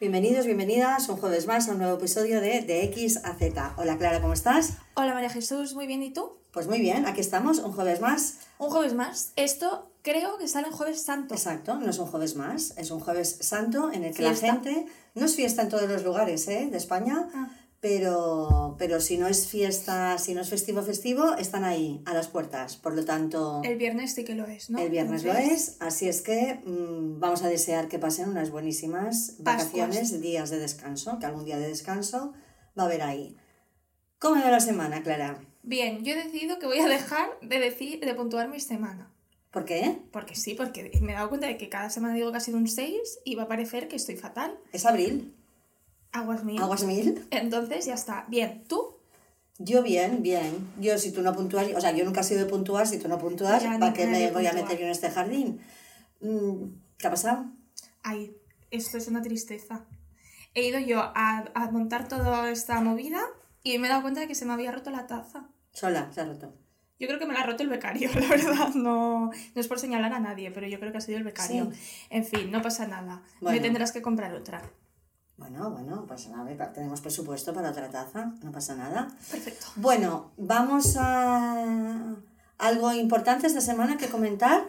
Bienvenidos, bienvenidas un jueves más a un nuevo episodio de De X a Z. Hola Clara, ¿cómo estás? Hola María Jesús, muy bien, ¿y tú? Pues muy bien, aquí estamos, un jueves más. Un jueves más. Esto creo que sale en Jueves Santo. Exacto, no es un jueves más, es un jueves santo en el que Fiesta. la gente, no es fiesta en todos los lugares ¿eh? de España, Ah. Pero, pero si no es fiesta, si no es festivo festivo, están ahí, a las puertas. Por lo tanto, El viernes sí que lo es, ¿no? el viernes lo es, así es que mm, vamos a desear que pasen unas buenísimas vacaciones, días de descanso, que algún día de descanso va a haber ahí. ¿Cómo va la semana, Clara? Bien, yo he decidido que voy a dejar de decir, de puntuar mi semana. ¿Por qué? Porque sí, porque me he dado cuenta de que cada semana digo que ha sido un 6 y va a parecer que estoy fatal. Es abril, Aguas mías. aguas mil. Entonces ya está. Bien, ¿tú? Yo bien, bien. Yo si tú no puntúas, o sea, yo nunca he sido de puntuar, si tú no puntúas, Ya, ¿para qué me voy a meter yo en este jardín? Mm, ¿Qué ha pasado? Ay, esto es una tristeza. He ido yo a, a montar toda esta movida y me he dado cuenta de que se me había roto la taza. Sola, se ha roto. Yo creo que me la ha roto el becario, la verdad. No, no es por señalar a nadie, pero yo creo que ha sido el becario. En fin, no pasa nada. Bueno. Me tendrás que comprar otra. Bueno, bueno, pues a ver, tenemos presupuesto para otra taza, no pasa nada. Perfecto. Bueno, vamos a algo importante esta semana que comentar.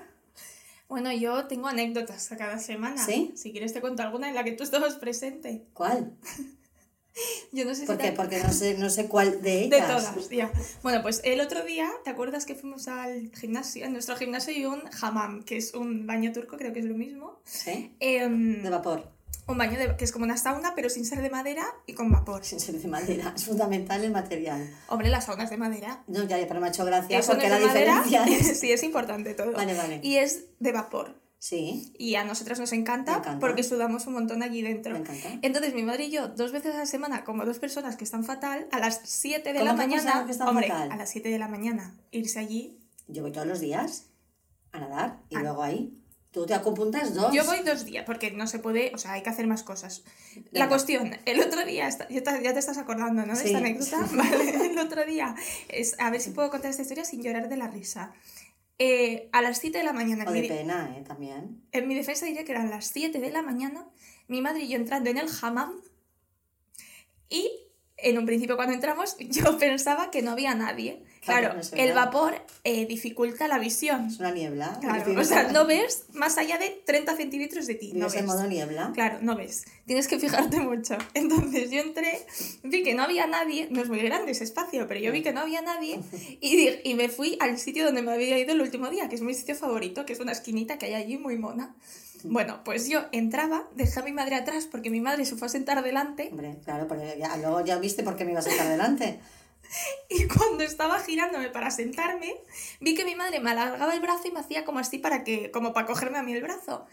Bueno, yo tengo anécdotas a cada semana. ¿Sí? Si quieres te cuento alguna en la que tú estabas presente. ¿Cuál? Yo no sé si ¿Por te- qué? Porque no sé, no sé cuál de De ellas. todas, ya. Bueno, pues el otro día, ¿te acuerdas que fuimos al gimnasio? En nuestro gimnasio hay un hammam, que es un baño turco, creo que es lo mismo. ¿Sí? Em, De vapor, un baño de- que es como una sauna, pero sin ser de madera y con vapor. sin ser de madera. Es fundamental el material. Hombre, las saunas de madera. No, ya, pero me ha hecho gracia Eso no porque es la diferencia es... sí, es importante todo. Vale, vale. Y es de vapor. Sí, Y a nosotras nos encanta, encanta. porque sudamos un montón allí dentro. me encanta. Entonces mi madre y yo, dos veces a la semana, como dos personas que están fatal, a las 7 de la ¿Cómo que mañana, que hombre, fatal? a las 7 de la mañana, irse allí. Yo voy todos los días a nadar y Ah. luego ahí. Tú te apuntas dos. Yo voy dos días, porque no se puede, o sea, hay que hacer más cosas. Venga. La cuestión, el otro día, esta- ya te, ya te estás acordando, ¿no? De Sí. esta anécdota. Vale, el otro día, es, a ver si puedo contar esta historia sin llorar de la risa. Eh, a las 7 de la mañana, O en de mi, pena, ¿eh? También. en mi defensa diré que eran las 7 de la mañana, mi madre y yo entrando en el hammam y en un principio cuando entramos yo pensaba que no había nadie. Claro, no el vapor eh, dificulta la visión. Es una niebla. Claro, o sea, no ves más allá de 30 centímetros de ti. No Vives en ves. modo niebla. Claro, no ves. Tienes que fijarte mucho. Entonces yo entré, vi que no había nadie, no es muy grande ese espacio, pero yo vi que no había nadie y, y me fui al sitio donde me había ido el último día, que es mi sitio favorito, que es una esquinita que hay allí muy mona. Bueno, pues yo entraba, dejé a mi madre atrás porque mi madre se fue a sentar delante Hombre, claro, porque ya, luego ya viste por qué me ibas a estar delante. y cuando estaba girándome para sentarme, vi que mi madre me alargaba el brazo y me hacía como así para que, como para cogerme a mí el brazo.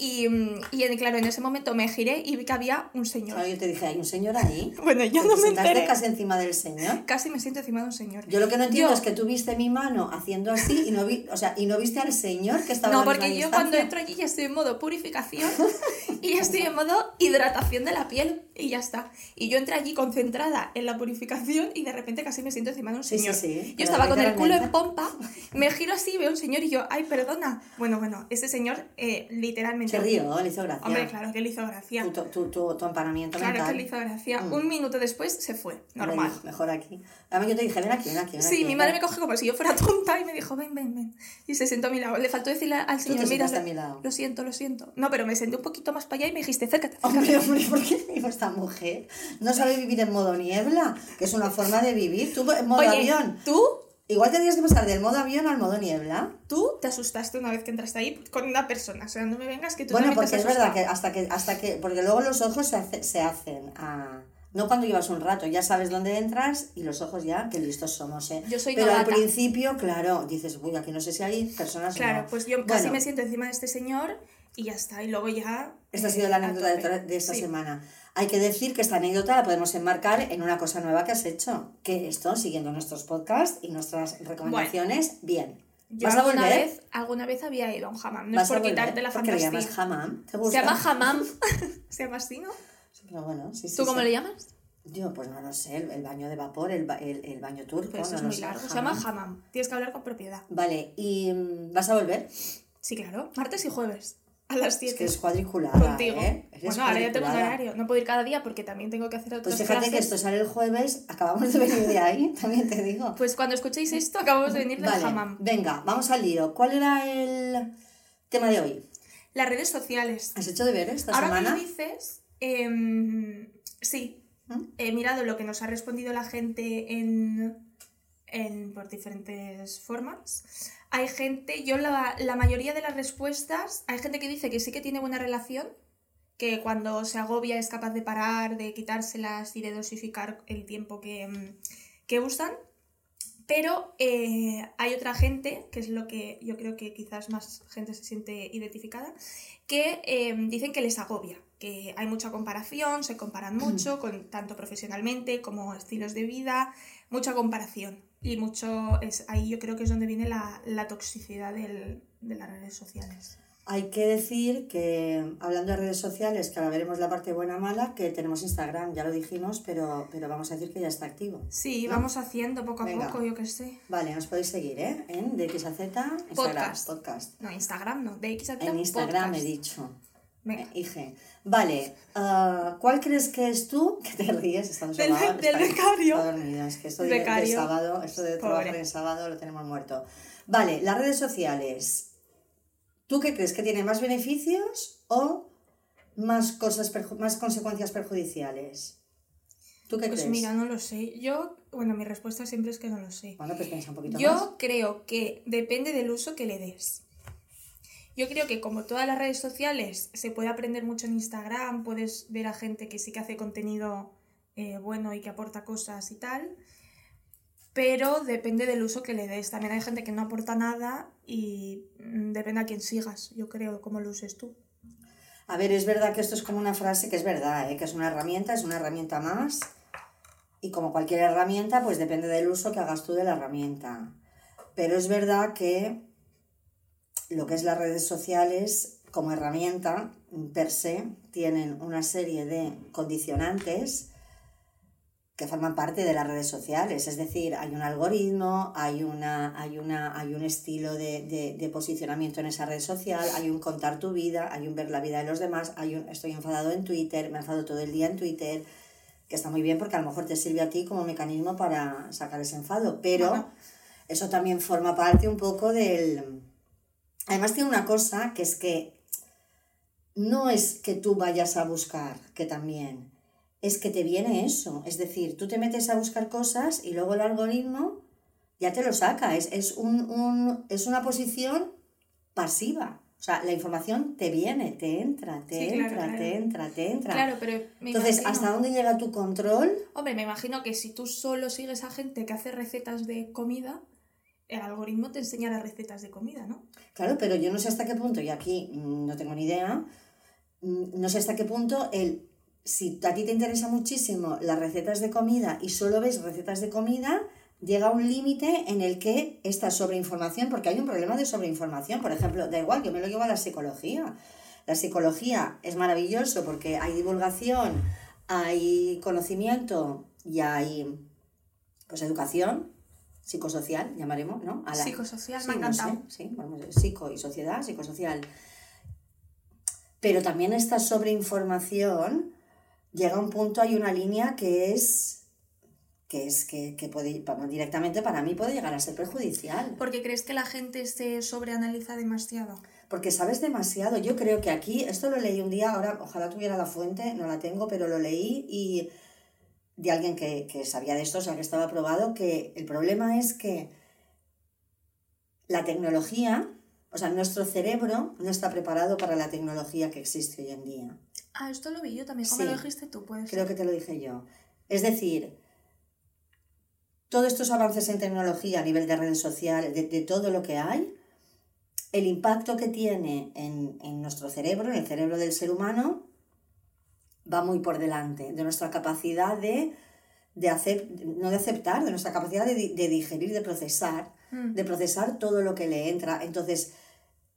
Y, mm, y claro, en ese momento me giré y vi que había un señor. Claro, yo te dije, hay un señor ahí. Bueno, yo ¿Te no me enteré. casi encima del señor? Casi me siento encima de un señor. Yo lo que no entiendo Yo- es que tú viste mi mano haciendo así y no, vi, o sea, y no viste al señor que estaba No, porque yo cuando distancia. entro allí ya estoy en modo purificación y ya estoy en modo hidratación de la piel y ya está. Y yo entré allí concentrada en la purificación y de repente casi me siento encima de un Sí, sí, señor. sí, Yo estaba con el culo en pompa, me giro así, veo un señor y yo, ay, perdona. Bueno, bueno, ese señor eh, literalmente... Se rió, le hizo gracia. Hombre, claro que le hizo gracia. Tu, tu, tu, tu empanamiento Claro mental. que le hizo gracia. Mm. Un minuto después se fue, normal. dijo, Mejor aquí. Además yo te dije, ven aquí, ven aquí, ven Sí, aquí, mi ven. madre me coge como si yo fuera tonta y me dijo, ven, ven, ven. Y se sentó a mi lado. Le faltó decirle al señor, mira, a lado". lo siento, lo siento. No, pero me senté un poquito más para allá y me dijiste, acércate. Hombre, hombre, ¿por qué me dijo esta mujer? No sabe vivir en modo niebla, que es una forma de vivir. Tú en modo Oye, avión. ¿tú, Igual tendrías que pasar del modo avión al modo niebla. tú te asustaste una vez que entraste ahí con una persona. O sea, no me vengas que tú Bueno, porque es verdad que hasta que, hasta que, porque luego los ojos se, hace- se hacen a... No cuando llevas un rato, ya sabes dónde entras y los ojos ya, que listos somos, ¿eh? Yo soy Pero al principio, claro, dices, uy, aquí no sé si hay personas Claro, no". pues yo casi me siento encima de este señor y ya está. Y luego ya... Esta ha eh, sido la a anécdota de, esta Sí. semana. Hay que decir que esta anécdota la podemos enmarcar en una cosa nueva que has hecho. Que esto, siguiendo nuestros podcasts y nuestras recomendaciones, bien. Yo ¿Vas a alguna volver? vez, alguna vez había ido a un hammam. No ¿Vas es por quitarte la ¿Por qué le fantasía. llamas hammam? ¿Te Se llama hammam. Se llama así, ¿no? Pero bueno, sí, sí, ¿Tú cómo le llamas? Yo, pues no lo sé, el, el baño de vapor, el, el, el baño turco, Pues no es lo muy sé, largo. Se llama hammam. Tienes que hablar con propiedad. Vale, ¿y mm, vas a volver? Sí, claro. Martes y jueves. A las Es 7. que es cuadriculada, contigo. ¿eh? Eres Bueno, ahora ya tengo un horario. No puedo ir cada día porque también tengo que hacer otras Pues fíjate que esto sale el jueves, acabamos de venir de ahí, también te digo. Pues cuando escuchéis esto, acabamos de venir del Vale, venga, vamos al lío. ¿Cuál era el tema de hoy? Las redes sociales. ¿Has hecho deberes esta Ahora semana? lo dices, em, sí, ¿Mm? he mirado lo que nos ha respondido la gente en, en por diferentes formas. Hay gente, yo la, la mayoría de las respuestas, hay gente que dice que sí que tiene buena relación, que cuando se agobia es capaz de parar, de quitárselas y de dosificar el tiempo que, mm, que usan. Pero eh, hay otra gente, que es lo que yo creo que quizás más gente se siente identificada, que eh, dicen que les agobia, que hay mucha comparación, se comparan mucho, con, tanto profesionalmente como estilos de vida, mucha comparación. Y mucho es ahí yo creo que es donde viene la, la toxicidad del- de las redes sociales. Hay que decir que, hablando de redes sociales, que ahora veremos la parte buena mala, que tenemos Instagram, ya lo dijimos, pero, pero vamos a decir que ya está activo. Sí, ¿No? vamos haciendo poco a Venga. poco, yo que sé. Vale, nos podéis seguir, ¿eh? En de X a Z, Instagram, Podcast. podcast. No, Instagram no, de X a Z, En Instagram podcast. he dicho. Venga. Eh, IG. Vale, ah, ¿cuál crees que es tú? Que te ríes, estamos Del- sobados, del está- becario. es que esto de, Becario. de sábado, esto de trabajar en sábado lo tenemos muerto. Vale, las redes sociales. ¿Tú qué crees que tiene más beneficios o más cosas más consecuencias perjudiciales? ¿Tú qué Pues crees? mira, no lo sé. Yo, bueno, mi respuesta siempre es que no lo sé. Bueno, pues piensa un poquito Yo más. creo que depende del uso que le des. Yo creo que como todas las redes sociales se puede aprender mucho en Instagram, puedes ver a gente que sí que hace contenido eh, bueno y que aporta cosas y tal, pero depende del uso que le des. También hay gente que no aporta nada y mm, depende a quién sigas, yo creo, cómo lo uses tú. A ver, es verdad que esto es como una frase que es verdad, ¿eh? que es una herramienta, es una herramienta más. Y como cualquier herramienta, pues depende del uso que hagas tú de la herramienta. Pero es verdad que lo que es las redes sociales como herramienta per se tienen una serie de condicionantes que forman parte de las redes sociales. Es decir, hay un algoritmo, hay, una, hay, una, hay un estilo de, de- de posicionamiento en esa red social, hay un contar tu vida, hay un ver la vida de los demás, hay un estoy enfadado en Twitter, me enfado todo el día en Twitter, que está muy bien porque a lo mejor te sirve a ti como mecanismo para sacar ese enfado, pero eso también forma parte un poco del... Además tiene una cosa que es que no es que tú vayas a buscar, que también, es que te viene eso. Es decir, tú te metes a buscar cosas y luego el algoritmo ya te lo saca. Es, es, un, un- es una posición pasiva. O sea, la información te viene, te entra, te Sí, claro, entra, claro. te entra, te entra. Claro, pero me Entonces, imagino- ¿hasta dónde llega tu control? Hombre, me imagino que si tú solo sigues a gente que hace recetas de comida, el algoritmo te enseñará recetas de comida, ¿no? Claro, pero yo no sé hasta qué punto, y aquí mm, no tengo ni idea, mm, no sé hasta qué punto el, si a ti te interesa muchísimo las recetas de comida y solo ves recetas de comida, llega un límite en el que esta sobreinformación, porque hay un problema de sobreinformación, por ejemplo, da igual, yo me lo llevo a la psicología. La psicología es maravilloso porque hay divulgación, hay conocimiento y hay pues educación psicosocial, llamaremos, ¿no? A la- Psicosocial, Sí, me no sé, sí, a ver, psico y sociedad, psicosocial. Pero también esta sobreinformación llega a un punto, hay una línea que es que es que, que puede directamente para mí puede llegar a ser perjudicial. Porque crees que la gente se sobreanaliza demasiado. Porque sabes demasiado. Yo creo que aquí, esto lo leí un día, ahora ojalá tuviera la fuente, no la tengo, pero lo leí y de alguien que, que sabía de esto, o sea, que estaba probado, que el problema es que la tecnología, o sea, nuestro cerebro no está preparado para la tecnología que existe hoy en día. Ah, esto lo vi yo también. ¿Cómo Sí. lo dijiste tú? Puedes. Creo que te lo dije yo. Es decir, todos estos avances en tecnología a nivel de redes sociales, de, de todo lo que hay, el impacto que tiene en, en nuestro cerebro, en el cerebro del ser humano, va muy por delante de nuestra capacidad de, de hacer, no de aceptar, de nuestra capacidad de, de digerir, de procesar, Mm. de procesar todo lo que le entra. Entonces,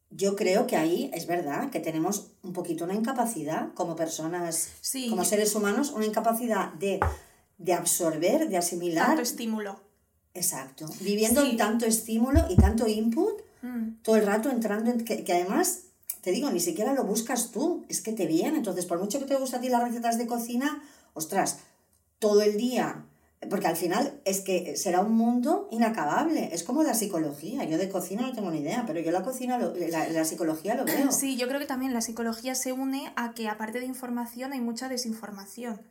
yo creo que ahí es verdad que tenemos un poquito una incapacidad como personas, Sí. como seres humanos, una incapacidad de, de absorber, de asimilar. Tanto estímulo. Exacto. Viviendo Sí. tanto estímulo y tanto input, Mm. todo el rato entrando en que, que además te digo, ni siquiera lo buscas tú, es que te viene. Entonces, por mucho que te guste a ti las recetas de cocina, ostras, todo el día porque al final es que será un mundo inacabable. Es como la psicología. Yo de cocina no tengo ni idea, pero yo la cocina, la, la, psicología lo veo. Sí, yo creo que también la psicología se une a que aparte de información hay mucha desinformación.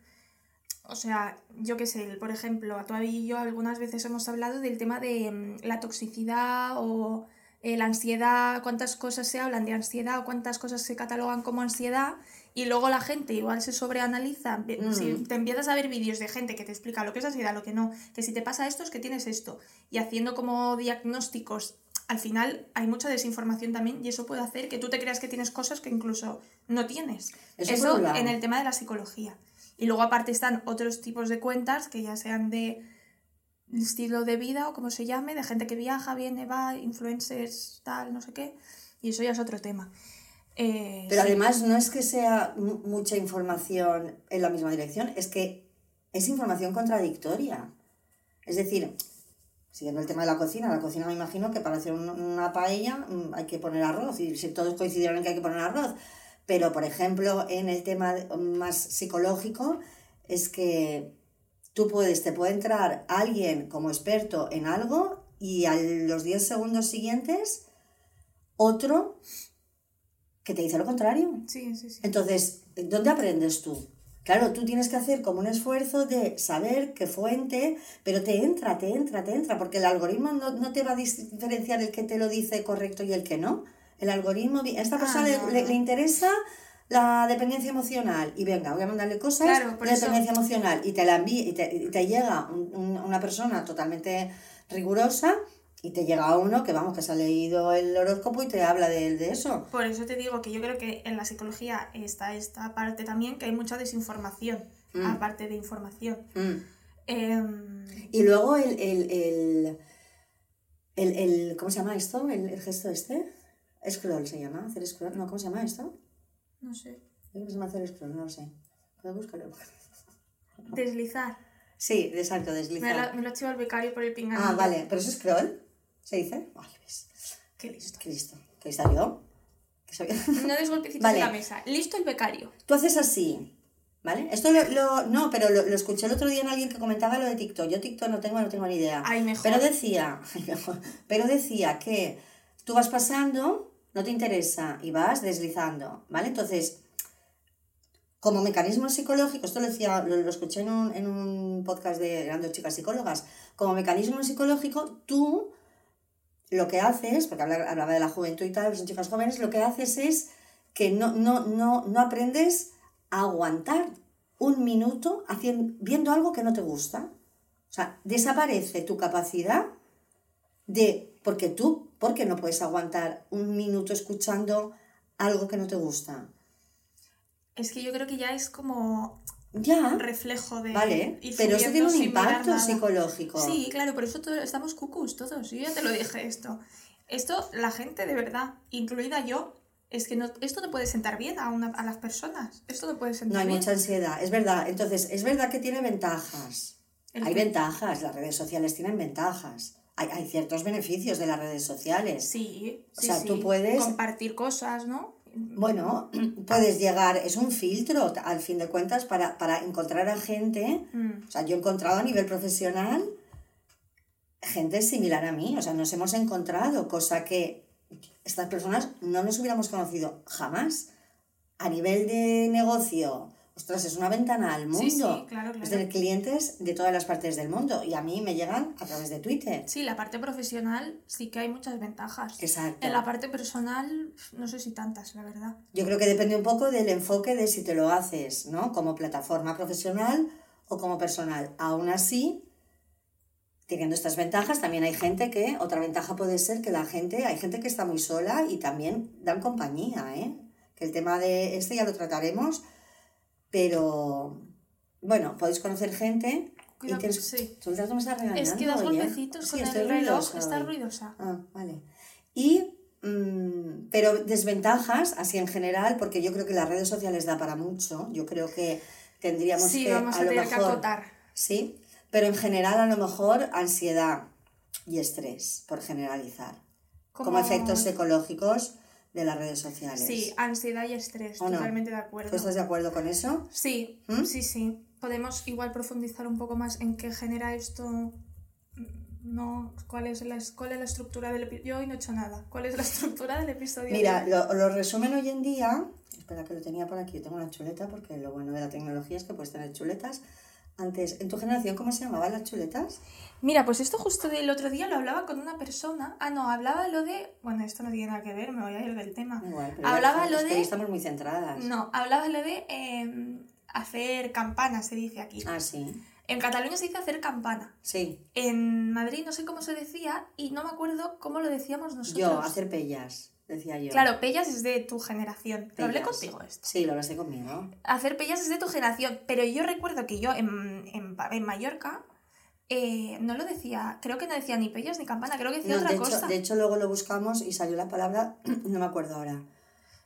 O sea, yo qué sé, por ejemplo, a Toavi y yo algunas veces hemos hablado del tema de mm, la toxicidad o eh, la ansiedad, cuántas cosas se hablan de ansiedad o cuántas cosas se catalogan como ansiedad y luego la gente igual se sobreanaliza. Si mm. te empiezas a ver vídeos de gente que te explica lo que es ansiedad, lo que no, que si te pasa esto es que tienes esto, y haciendo como diagnósticos, al final hay mucha desinformación también y eso puede hacer que tú te creas que tienes cosas que incluso no tienes. Eso, en el tema de la psicología. Y luego aparte están otros tipos de cuentas que ya sean de estilo de vida o como se llame, de gente que viaja, viene, va, influencers, tal, no sé qué, y eso ya es otro tema. Eh, Pero además no es que sea mucha información en la misma dirección, es que es información contradictoria. Es decir, siguiendo el tema de la cocina, la cocina me imagino que para hacer una paella mm, hay que poner arroz y si todos coincidieron en que hay que poner arroz. Pero, por ejemplo, en el tema más psicológico, es que tú puedes, te puede entrar alguien como experto en algo y a los 10 segundos siguientes otro que te dice lo contrario. Sí, sí, sí. Entonces, ¿dónde aprendes tú? Claro, tú tienes que hacer como un esfuerzo de saber qué fuente, pero te entra, te entra, te entra, porque el algoritmo no, te va a diferenciar el que te lo dice correcto y el que no. El algoritmo, a esta persona ah, le, interesa la dependencia emocional y venga, voy a mandarle cosas de dependencia emocional y te la envía y te, llega una persona totalmente rigurosa y te llega uno que vamos, que se ha leído el horóscopo y te habla de, de eso. Por eso te digo que yo creo que en la psicología está esta parte también, que hay mucha desinformación, mm. aparte de información. Mm. Em, y luego el, el, el, el, ¿Cómo se llama esto? El, gesto este. Scroll se llama, hacer scroll. No, ¿cómo se llama esto? No sé. ¿Cómo se llama hacer scroll? No lo sé. Puedo buscarlo. Deslizar. Sí, exacto, deslizar. Me lo, ha hecho el becario por el pinganillo. Ah, vale, pero es scroll. ¿Se dice? Ay, ves. Qué listo. Qué listo. ¿Qué salió? No des golpecitos en la mesa. Listo el becario. Tú haces así. ¿Vale? Esto lo, no, pero lo, escuché el otro día en alguien que comentaba lo de TikTok. Yo TikTok no tengo, no tengo ni idea. Ay, mejor. Pero decía, pero decía que tú vas pasando, no te interesa, y vas deslizando, ¿vale? Entonces, como mecanismo psicológico, esto lo decía, lo, escuché en un, en un podcast de grandes chicas psicólogas, como mecanismo psicológico, tú lo que haces, porque hablaba de la juventud y tal, son chicas jóvenes, lo que haces es que no, no, no, no aprendes a aguantar un minuto haciendo, viendo algo que no te gusta. O sea, desaparece tu capacidad de, porque tú, porque no puedes aguantar un minuto escuchando algo que no te gusta. Es que yo creo que ya es como ya. reflejo de. Vale, pero eso tiene un impacto psicológico. Sí, claro, por eso estamos cucus todos. Yo ya te lo dije esto. Esto, la gente de verdad, incluida yo, es que no, esto no puede sentar bien a, una, a las personas. Esto no puede sentar bien. No hay mucha ansiedad, es verdad. Entonces, es verdad que tiene ventajas. Hay ventajas, las redes sociales tienen ventajas. Hay, hay, ciertos beneficios de las redes sociales. Sí, o sea, tú puedes. Compartir cosas, ¿no? Bueno, puedes llegar, es un filtro al fin de cuentas para, encontrar a gente, mm. o sea, yo he encontrado a nivel profesional gente similar a mí, o sea, nos hemos encontrado, cosa que estas personas no nos hubiéramos conocido jamás. A nivel de negocio, ostras, es una ventana al mundo. Sí, claro, Es de clientes de todas las partes del mundo y a mí me llegan a través de Twitter. Sí, la parte profesional sí que hay muchas ventajas. Exacto. En la parte personal, no sé si tantas, la verdad. Yo creo que depende un poco del enfoque de si te lo haces, ¿no? Como plataforma profesional o como personal. Aún así, teniendo estas ventajas, también hay gente que, otra ventaja puede ser que la gente, hay gente que está muy sola y también dan compañía, ¿eh? Que el tema de este ya lo trataremos pero bueno, podéis conocer gente. y tienes... sí. estás regañando. Es que das golpecitos con el reloj, está ruidosa. Ah, vale. Y, mm, pero desventajas, así en general, porque yo creo que las redes sociales da para mucho. Yo creo que tendríamos sí, que. Vamos a, tener que acotar. Sí, pero en general, a lo mejor, ansiedad y estrés, por generalizar. Como efectos psicológicos de las redes sociales. Sí, ansiedad y estrés, ¿O no? totalmente de acuerdo. ¿Tú estás de acuerdo con eso? Sí, ¿Mm? sí, sí. Podemos igual profundizar un poco más en qué genera esto. No, ¿cuál es la, cuál es la estructura del episodio? Yo hoy no he hecho nada. ¿Cuál es la estructura del episodio? Mira, lo, lo resumen hoy en día. Espera que lo tenía por aquí. Yo tengo una chuleta porque lo bueno de la tecnología es que puedes tener chuletas. Antes, en tu generación, ¿cómo se llamaban las chuletas? Mira, pues esto justo del otro día lo hablaba con una persona. Ah, no, hablaba lo de. Bueno, esto no tiene nada que ver, me voy a ir del tema. Igual, pero Hablaba ya- lo de- estamos muy centradas. No, hablaba lo de eh, hacer campana, se dice aquí. Ah, sí. En Cataluña se dice hacer campana. Sí. En Madrid no sé cómo se decía y no me acuerdo cómo lo decíamos nosotros. Yo, hacer pellas, decía yo. Claro, pellas es de tu generación. Lo hablé contigo esto. Sí, lo hablaste conmigo. Hacer pellas es de tu generación, pero yo recuerdo que yo en, en, en Mallorca eh, no lo decía, creo que no decía ni pellas ni campana, creo que decía No, otra de, hecho, cosa. de hecho, luego lo buscamos y salió la palabra, no me acuerdo ahora.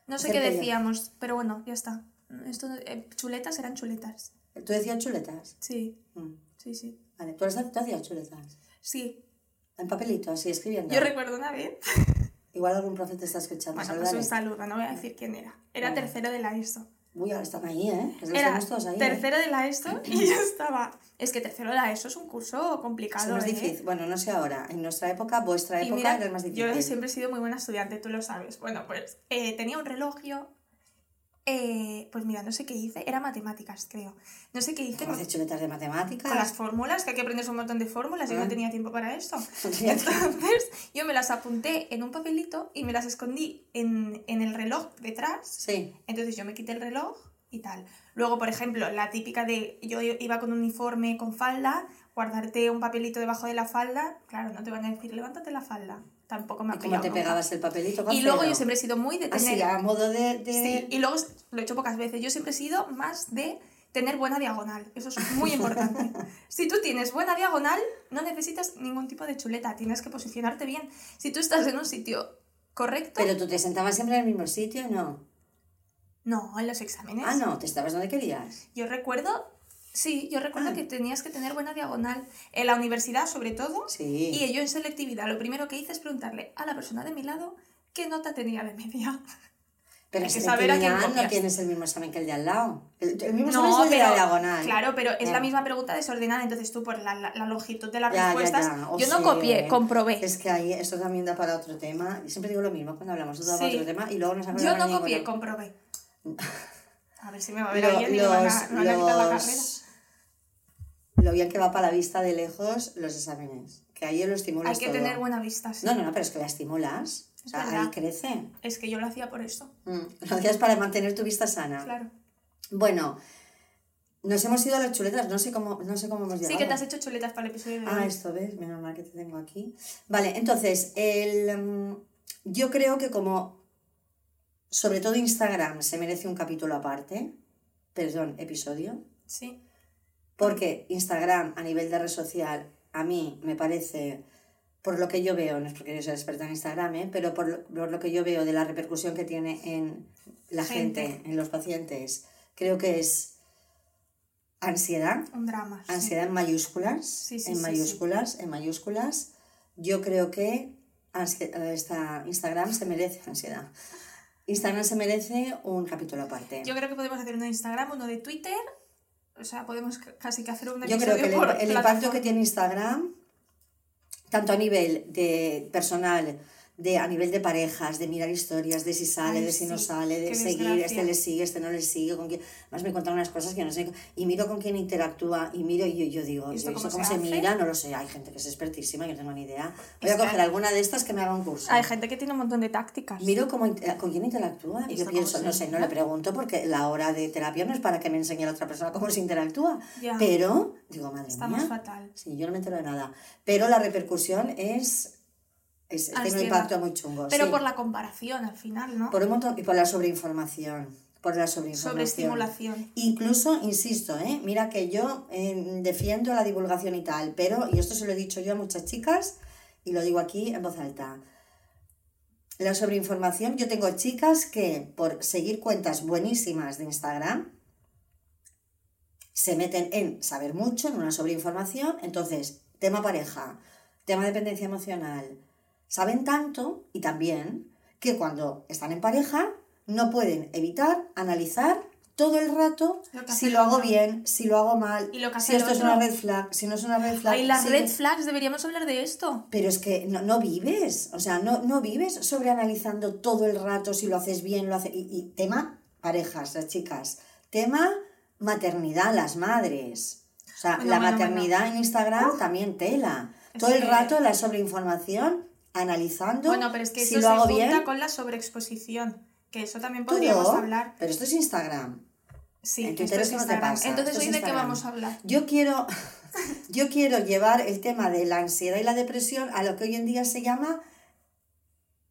no sé hacer qué pellas. decíamos, pero bueno, ya está. Esto, eh, chuletas eran chuletas. ¿Tú decías chuletas? Sí, Mm. sí, sí. Vale, ¿tú, tú hacías chuletas? Sí, En papelito, así, escribiendo. yo recuerdo una vez. Igual algún profe te está escuchando. Bueno, pues un saludo, no voy a decir quién era. Era tercero de la ESO. Uy, ahora están ahí, ¿eh? Los Era todos ahí. ¿eh? tercero de la ESO y yo estaba. Es que tercero de la ESO es un curso Es complicado. más ¿eh? difícil. Bueno, no sé ahora. En nuestra época, vuestra Y época mira, era más difícil. yo siempre he sido muy buena estudiante, tú lo sabes. Bueno, pues eh, tenía un reloj yo. Eh, pues mira, no sé qué hice, era matemáticas, creo. No sé qué hice ¿Cómo con, haces chuletas de matemáticas? con las fórmulas, que hay que aprenderse un montón de fórmulas y Ah. no tenía tiempo para tiempo. Entonces, yo me las apunté en un papelito y me las escondí en, en el reloj detrás. Sí. Entonces yo me quité el reloj y tal. Luego, por ejemplo, la típica de yo iba con un uniforme con falda, guardarte un papelito debajo de la falda, claro, no te van a decir levántate la falda. Tampoco me ha ¿Y cómo te nunca. pegabas el papelito con Y luego cero? yo siempre he sido muy de Así, tener... a modo de... de- Sí, y luego lo he hecho pocas veces. Yo siempre he sido más de tener buena diagonal. Eso es muy importante. si tú tienes buena diagonal, no necesitas ningún tipo de chuleta. Tienes que posicionarte bien. Si tú estás en un sitio correcto... Pero tú te sentabas siempre en el mismo sitio, ¿no? No, en los exámenes. Ah, no, te estabas donde querías. Yo recuerdo, sí, yo recuerdo Ah. que tenías que tener buena diagonal en la universidad, sobre todo. Sí. Y yo en selectividad, lo primero que hice es preguntarle a la persona de mi lado qué nota tenía de media. Pero en que saber a quién no tienes el mismo examen que el de al lado. El, el mismo examen es el de la diagonal. claro, pero es la misma pregunta desordenada, entonces tú por la, la- la longitud de las Ya, ya, respuestas, ya. O yo no copié, eh. comprobé. Es que ahí esto también da para otro tema. Y siempre digo lo mismo cuando hablamos, esto da para Sí. otro tema y luego nos Yo no copié, comprobé. A ver si me va a ver Lo- alguien y me van a, me van a quitar la carrera. Lo bien que va para la vista de lejos los exámenes. Que ahí lo estimulas Hay que todo. tener buena vista, sí. No, no, no, pero es que la estimulas. O sea, ahí crece. Es que yo lo hacía por eso, Mm. Lo hacías para mantener tu vista sana. claro. Bueno, nos hemos ido a las chuletas. No sé cómo, no sé cómo hemos llegado. Sí que te has hecho chuletas para el episodio de Ah, hoy. esto ves, menos mal que te tengo aquí. Vale, entonces, el, mm, yo creo que como, sobre todo Instagram, se merece un capítulo aparte, perdón, episodio, Sí. Porque Instagram a nivel de red social, a mí me parece, por lo que yo veo, no es porque yo sea experta en Instagram, ¿eh? pero por lo, por lo que yo veo de la repercusión que tiene en la gente, Gente. en los pacientes, creo que es ansiedad, Un drama. sí. ansiedad en mayúsculas, Sí, sí, en mayúsculas, en mayúsculas. Yo creo que esta Instagram se merece ansiedad. Instagram se merece un capítulo aparte. Yo creo que podemos hacer uno de Instagram, uno de Twitter. O sea, podemos casi que hacer un Yo creo que el, el impacto que tiene Instagram, tanto a nivel de personal, de a nivel de parejas, de mirar historias, de si sale, Ay, de si no sale, de qué seguir, desgracia. este le sigue, este no le sigue, con quién. Más me contan unas cosas que no sé. Y miro con quién interactúa y miro y yo, yo digo, ¿Y yo esto eso cómo cómo se se, mira, no lo sé. Hay gente que es expertísima, yo no tengo ni idea. Voy a coger alguna de estas que me haga un curso. Hay gente que tiene un montón de tácticas. Miro cómo, con quién interactúa y ¿Y yo pienso, no sé, no le pregunto porque la hora de terapia no es para que me enseñe la otra persona cómo se interactúa. Pero, digo, madre Estamos mía. fatal. Sí, yo no me entero de nada. Pero la repercusión es, es tiene un impacto muy chungo. Pero sí. por la comparación al final, ¿no? Por un montón, y por la sobreinformación. Por la sobreinformación. Sobreestimulación. Incluso, insisto, ¿eh? mira que yo eh, defiendo la divulgación y tal, pero, y esto se lo he dicho yo a muchas chicas, y lo digo aquí en voz alta, la sobreinformación, yo tengo chicas que por seguir cuentas buenísimas de Instagram, se meten en saber mucho, en una sobreinformación, entonces, tema pareja, tema dependencia emocional, saben tanto y también que cuando están en pareja no pueden evitar analizar todo el rato Lo si lo hago bien, si lo hago mal, Y lo si esto es una red flag, si no es una red flag. Ay, las si- red flags, deberíamos hablar de esto. Pero es que no, no vives, o sea, no, no vives sobreanalizando todo el rato si lo haces bien, lo haces... Y, y tema parejas, las chicas. Tema maternidad, las madres. O sea, Bueno, la bueno, maternidad en Instagram también tela. Todo el rato la sobreinformación, analizando Bueno, pero es que si eso lo se hago junta bien. con la sobreexposición. Que eso también todo, podríamos hablar. Pero esto es Instagram. Sí, En esto Twitter es eso no te Instagram. pasa, Entonces, ¿hoy de qué vamos a hablar? Yo quiero, yo quiero llevar el tema de la ansiedad y la depresión a lo que hoy en día se llama,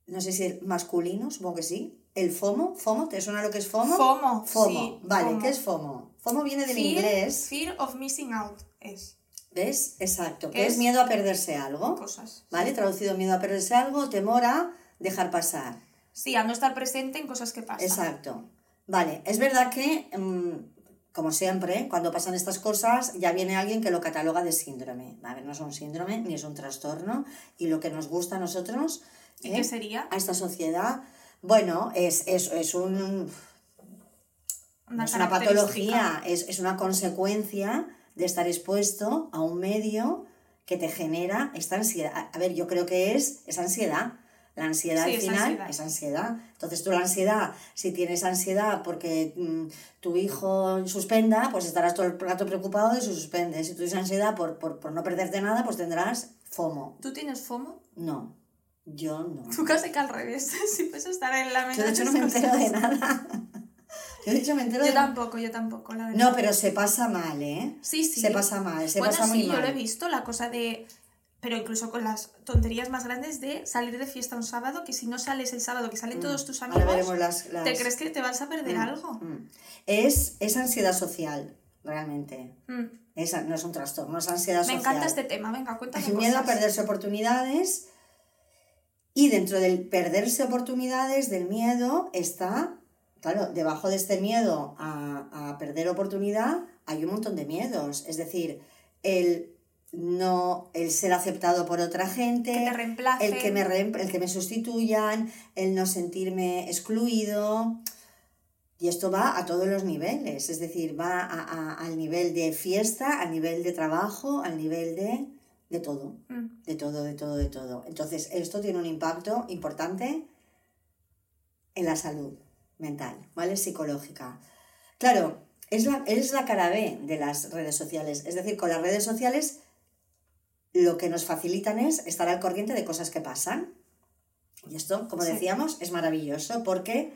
no sé si es masculino, supongo que sí, el FOMO. ¿FOMO? ¿Te suena lo que es FOMO? FOMO, FOMO, sí, vale, FOMO. ¿qué es FOMO? FOMO viene del Fear, inglés, fear of missing out es ¿ves? Exacto, ¿Qué que es es? miedo a perderse algo, cosas. ¿vale? Traducido miedo a perderse algo, temor a dejar pasar. Sí, a no estar presente en cosas que pasan. Exacto. Vale, es verdad que, mm, como siempre, cuando pasan estas cosas, ya viene alguien que lo cataloga de síndrome. A ver, no es un síndrome ni es un trastorno. Y lo que nos gusta a nosotros, ¿Y ¿eh? qué sería? a esta sociedad, bueno, es, es, es un, no es una patología, es, es una consecuencia de estar expuesto a un medio que te genera esta ansiedad. A ver, yo creo que es, es ansiedad. La ansiedad Sí, al final ansiedad. es ansiedad. Entonces tú la ansiedad, si tienes ansiedad porque mm, tu hijo suspenda, pues estarás todo el rato preocupado de si suspende. Si tú tienes ansiedad por, por, por no perderte nada, pues tendrás FOMO. ¿Tú tienes FOMO? No, yo no. Tú casi que al revés. si puedes estar en la Yo de hecho no mente me entero de nada. Yo de hecho me entero Yo de tampoco, yo tampoco, la verdad. No, pero se pasa mal, ¿eh? Sí, sí. Se pasa mal, se bueno, pasa sí, muy yo lo he mal. visto, la cosa de... Pero incluso con las tonterías más grandes de salir de fiesta un sábado, que si no sales el sábado, que salen todos tus Mm. Amigos, las, las- ¿te crees que te vas a perder Mm, algo? mm. Es, es ansiedad social, realmente. Mm. Es, no es un trastorno, es ansiedad Me social. encanta este tema, venga, cuéntame El miedo a perderse oportunidades. Y dentro del perderse oportunidades, del miedo, está, claro, debajo de este miedo a, a perder oportunidad, hay un montón de miedos. Es decir, el no, el ser aceptado por otra gente, Que el que me, reem- el que me sustituyan, el no sentirme excluido. Y esto va a todos los niveles, es decir, va a- a- al nivel de fiesta, al nivel de trabajo, al nivel de, de todo, Mm. de todo, de todo, de todo. Entonces, esto tiene un impacto importante en la salud mental, ¿vale? Psicológica. Claro, es la, es la cara B de las redes sociales, es decir, con las redes sociales lo que nos facilitan es estar al corriente de cosas que pasan. Y esto, como Sí. decíamos, es maravilloso porque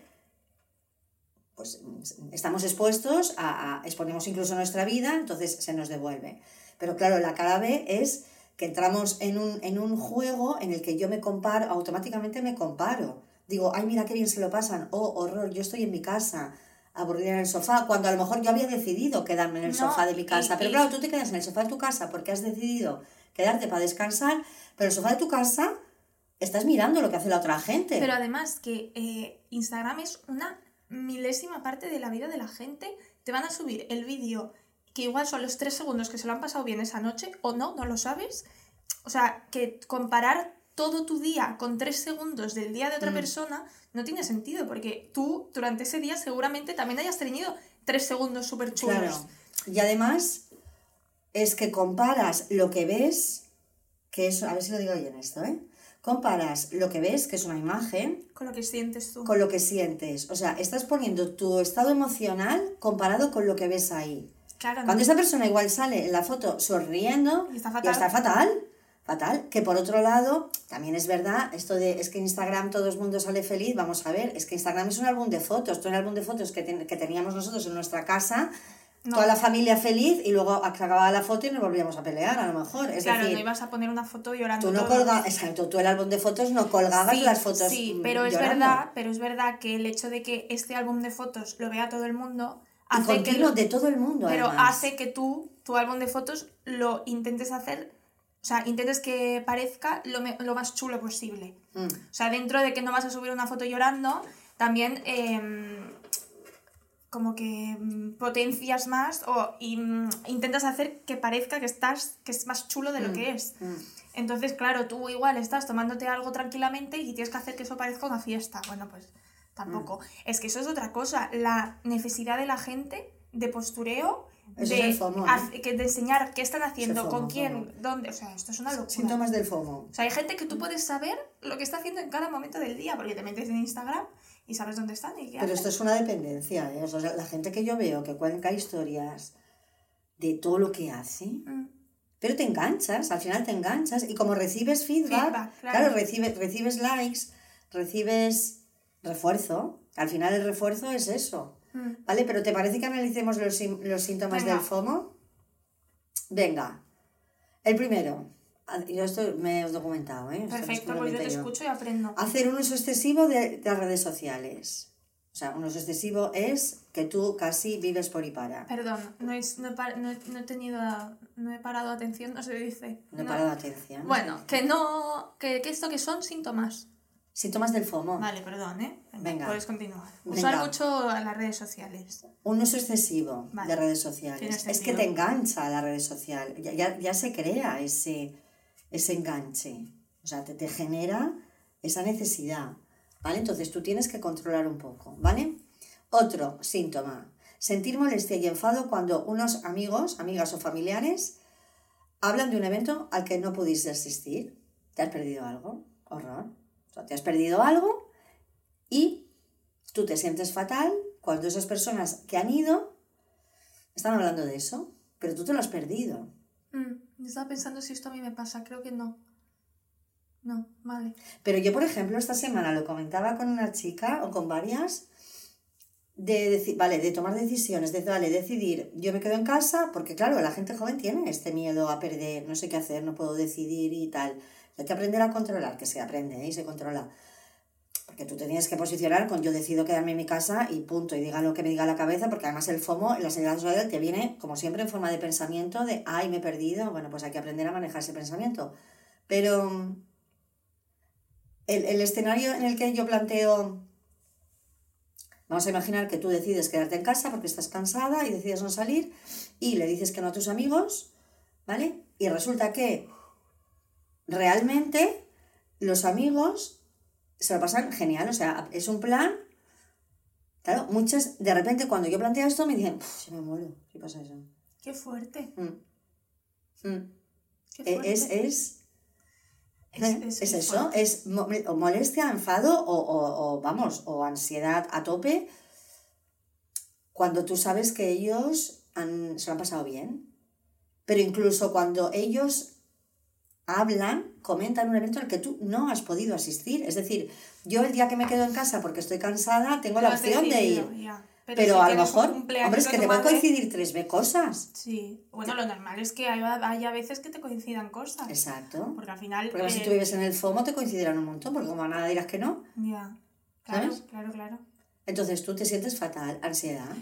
pues, estamos expuestos a, a- exponemos incluso nuestra vida, entonces se nos devuelve. Pero claro, la cara B es que entramos en un, en un juego en el que yo me comparo, automáticamente me comparo. Digo, ay, mira qué bien se lo pasan, oh, horror, yo estoy en mi casa, aburrida en el sofá, cuando a lo mejor yo había decidido quedarme en el No, sofá de mi y- casa. Pero y- claro, tú te quedas en el sofá de tu casa porque has decidido quedarte para descansar, pero el sofá de tu casa estás mirando lo que hace la otra gente. Pero además que eh, Instagram es una milésima parte de la vida de la gente. Te van a subir el vídeo que igual son los tres segundos que se lo han pasado bien esa noche o no, no lo sabes. O sea, que comparar todo tu día con tres segundos del día de otra Mm. persona no tiene sentido porque tú durante ese día seguramente también hayas tenido tres segundos súper chulos. Claro. Y además es que comparas lo que ves, que es, a ver si lo digo bien esto, ¿eh? Comparas lo que ves, que es una imagen, Con lo que sientes tú. con lo que sientes. O sea, estás poniendo tu estado emocional comparado con lo que ves ahí. Claro, Cuando esa persona igual sale en la foto sonriendo Y está y fatal. está fatal, fatal, que por otro lado, también es verdad, esto de es que Instagram todo el mundo sale feliz, vamos a ver, es que Instagram es un álbum de fotos, todo el álbum de fotos que, ten- que teníamos nosotros en nuestra casa, No. toda la familia feliz y luego acababa la foto y nos volvíamos a pelear a lo mejor. Es claro, decir, no ibas a poner una foto llorando. tú no colgabas, exacto, tú el álbum de fotos no colgabas Sí, las fotos Sí, mm, pero es verdad, pero es verdad que el hecho de que este álbum de fotos lo vea todo el mundo Y hace que continuo lo- de todo el mundo, pero además. hace que tú tu álbum de fotos lo intentes hacer, o sea, intentes que parezca lo, me- lo más chulo posible. Mm. O sea, dentro de que no vas a subir una foto llorando, también em, como que mm, potencias más o y, mm, intentas hacer que parezca que estás que es más chulo de lo Mm. que es. Mm. Entonces, claro, tú igual estás tomándote algo tranquilamente y tienes que hacer que eso parezca una fiesta. Bueno, pues tampoco. Es que eso es otra cosa. La necesidad de la gente de postureo, Eso de, es el FOMO, ¿eh? que de enseñar qué están haciendo, FOMO, con quién, FOMO. dónde. O sea, esto es una locura. Síntomas del FOMO. O sea, hay gente que tú puedes saber lo que está haciendo en cada momento del día, porque te metes en Instagram y sabes dónde están y qué Pero hacen. esto es una dependencia, ¿eh? O sea, la gente que yo veo que cuenta historias de todo lo que hace, Mm. pero te enganchas, al final te enganchas y como recibes feedback, Feedback, claro, claro. recibes, recibes likes, recibes refuerzo, al final el refuerzo es eso. ¿Vale? Pero ¿te parece que analicemos los, los síntomas Venga. del FOMO? Venga, el primero, ah, yo esto me he documentado, ¿eh? No es Perfecto, pues yo te yo. escucho y aprendo. Hacer un uso excesivo de, de las redes sociales. O sea, un uso excesivo es que tú casi vives por y para. Perdón, no, es, no, he, par- no he- no he tenido, no he parado atención, no se dice. No he parado atención. Bueno, que no, que, que esto que son síntomas. Síntomas del FOMO. Vale, perdón, ¿eh? Venga. Puedes continuar. Venga. Usar mucho las redes sociales. Un uso excesivo Vale. de redes sociales. Es que te engancha la red social. Ya, ya, ya se crea ese, ese enganche. O sea, te, te genera esa necesidad. ¿Vale? Entonces tú tienes que controlar un poco. ¿Vale? Otro síntoma. Sentir molestia y enfado cuando unos amigos, amigas o familiares hablan de un evento al que no pudiste asistir. ¿Te has perdido algo? Horror. Sea, te has perdido algo y tú te sientes fatal cuando esas personas que han ido están hablando de eso, pero tú te lo has perdido. Mm, estaba pensando si esto a mí me pasa, creo que no. No, vale. Pero yo, por ejemplo, esta semana lo comentaba con una chica o con varias, de, vale, de tomar decisiones, de vale, decidir, yo me quedo en casa, porque claro, la gente joven tiene este miedo a perder, no sé qué hacer, no puedo decidir y tal. Hay que aprender a controlar, que se aprende ¿eh? y se controla. Porque tú te tienes que posicionar con yo decido quedarme en mi casa y punto, y diga lo que me diga la cabeza, porque además el FOMO, la señal social, te viene, como siempre, en forma de pensamiento de, ay, me he perdido, bueno, pues hay que aprender a manejar ese pensamiento. Pero mm, el, el escenario en el que yo planteo, vamos a imaginar que tú decides quedarte en casa porque estás cansada y decides no salir y le dices que no a tus amigos, ¿vale? Y resulta que realmente los amigos se lo pasan genial, o sea, es un plan. Claro, muchas, de repente cuando yo planteo esto me dicen, "Puf, yo me muero, si pasa eso. Qué fuerte. Mm. Mm. Qué fuerte. Es, es, Es- ¿eh? es- es es eso, fuerte. es molestia, enfado o, o- o, vamos, o ansiedad a tope cuando tú sabes que ellos han- se lo han pasado bien. Pero incluso cuando ellos hablan, comentan un evento al que tú no has podido asistir. Es decir, yo el día que me quedo en casa porque estoy cansada, tengo la opción de ir. ya. Pero, si a lo mejor, hombre, es que te pueden madre- coincidir tres cosas. Sí, bueno, lo normal es que haya, haya veces que te coincidan cosas. Exacto. Porque al final. Porque además, si eh, tú vives en el FOMO te coincidirán un montón, porque como a nada dirás que no. Ya. Claro, ¿Sabes? claro, claro. Entonces tú te sientes fatal, ansiedad.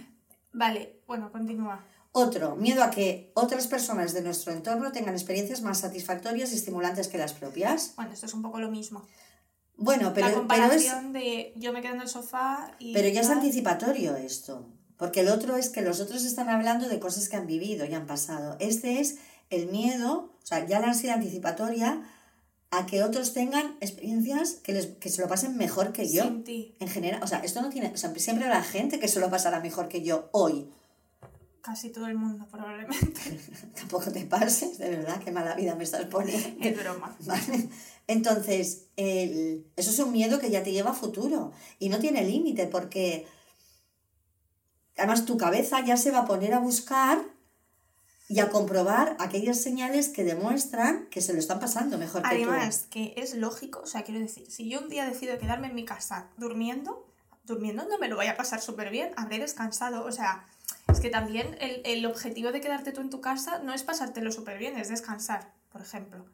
Vale, bueno, continúa. Otro, miedo a que otras personas de nuestro entorno tengan experiencias más satisfactorias y estimulantes que las propias. Bueno, esto es un poco lo mismo. Bueno, la pero, pero, es, comparación de yo me quedo en el sofá y. pero ya es anticipatorio esto. Porque el otro es que los otros están hablando de cosas que han vivido y han pasado. Este es el miedo, o sea, ya la ansiedad anticipatoria a que otros tengan experiencias que, les, que se lo pasen mejor que yo. Sin ti. En general, o sea, esto no tiene, o sea, siempre habrá gente que se lo pasará mejor que yo hoy. Casi todo el mundo, probablemente. Tampoco te pases, de verdad, qué mala vida me estás poniendo. es broma. ¿Vale? Entonces, el- eso es un miedo que ya te lleva a futuro y no tiene límite porque además tu cabeza ya se va a poner a buscar y a comprobar aquellas señales que demuestran que se lo están pasando mejor que Además, que es lógico, o sea, quiero decir, si yo un día decido quedarme en mi casa durmiendo, durmiendo no me lo voy a pasar súper bien, habré descansado, o sea, es que también el, el objetivo de quedarte tú en tu casa no es pasártelo súper bien, es descansar, por ejemplo.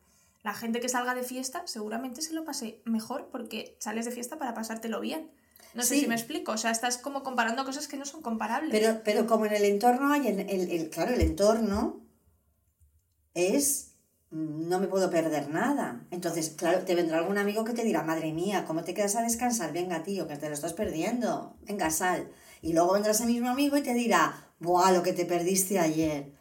La gente que salga de fiesta seguramente se lo pase mejor porque sales de fiesta para pasártelo bien. No sé Sí. si me explico, o sea, estás como comparando cosas que no son comparables. Pero, pero como en el entorno hay, el, el- el- claro, el entorno es no me puedo perder nada. Entonces, claro, te vendrá algún amigo que te dirá, madre mía, ¿cómo te quedas a descansar? Venga, tío, que te lo estás perdiendo. Venga, sal. Y luego vendrá ese mismo amigo y te dirá, buah, lo que te perdiste ayer.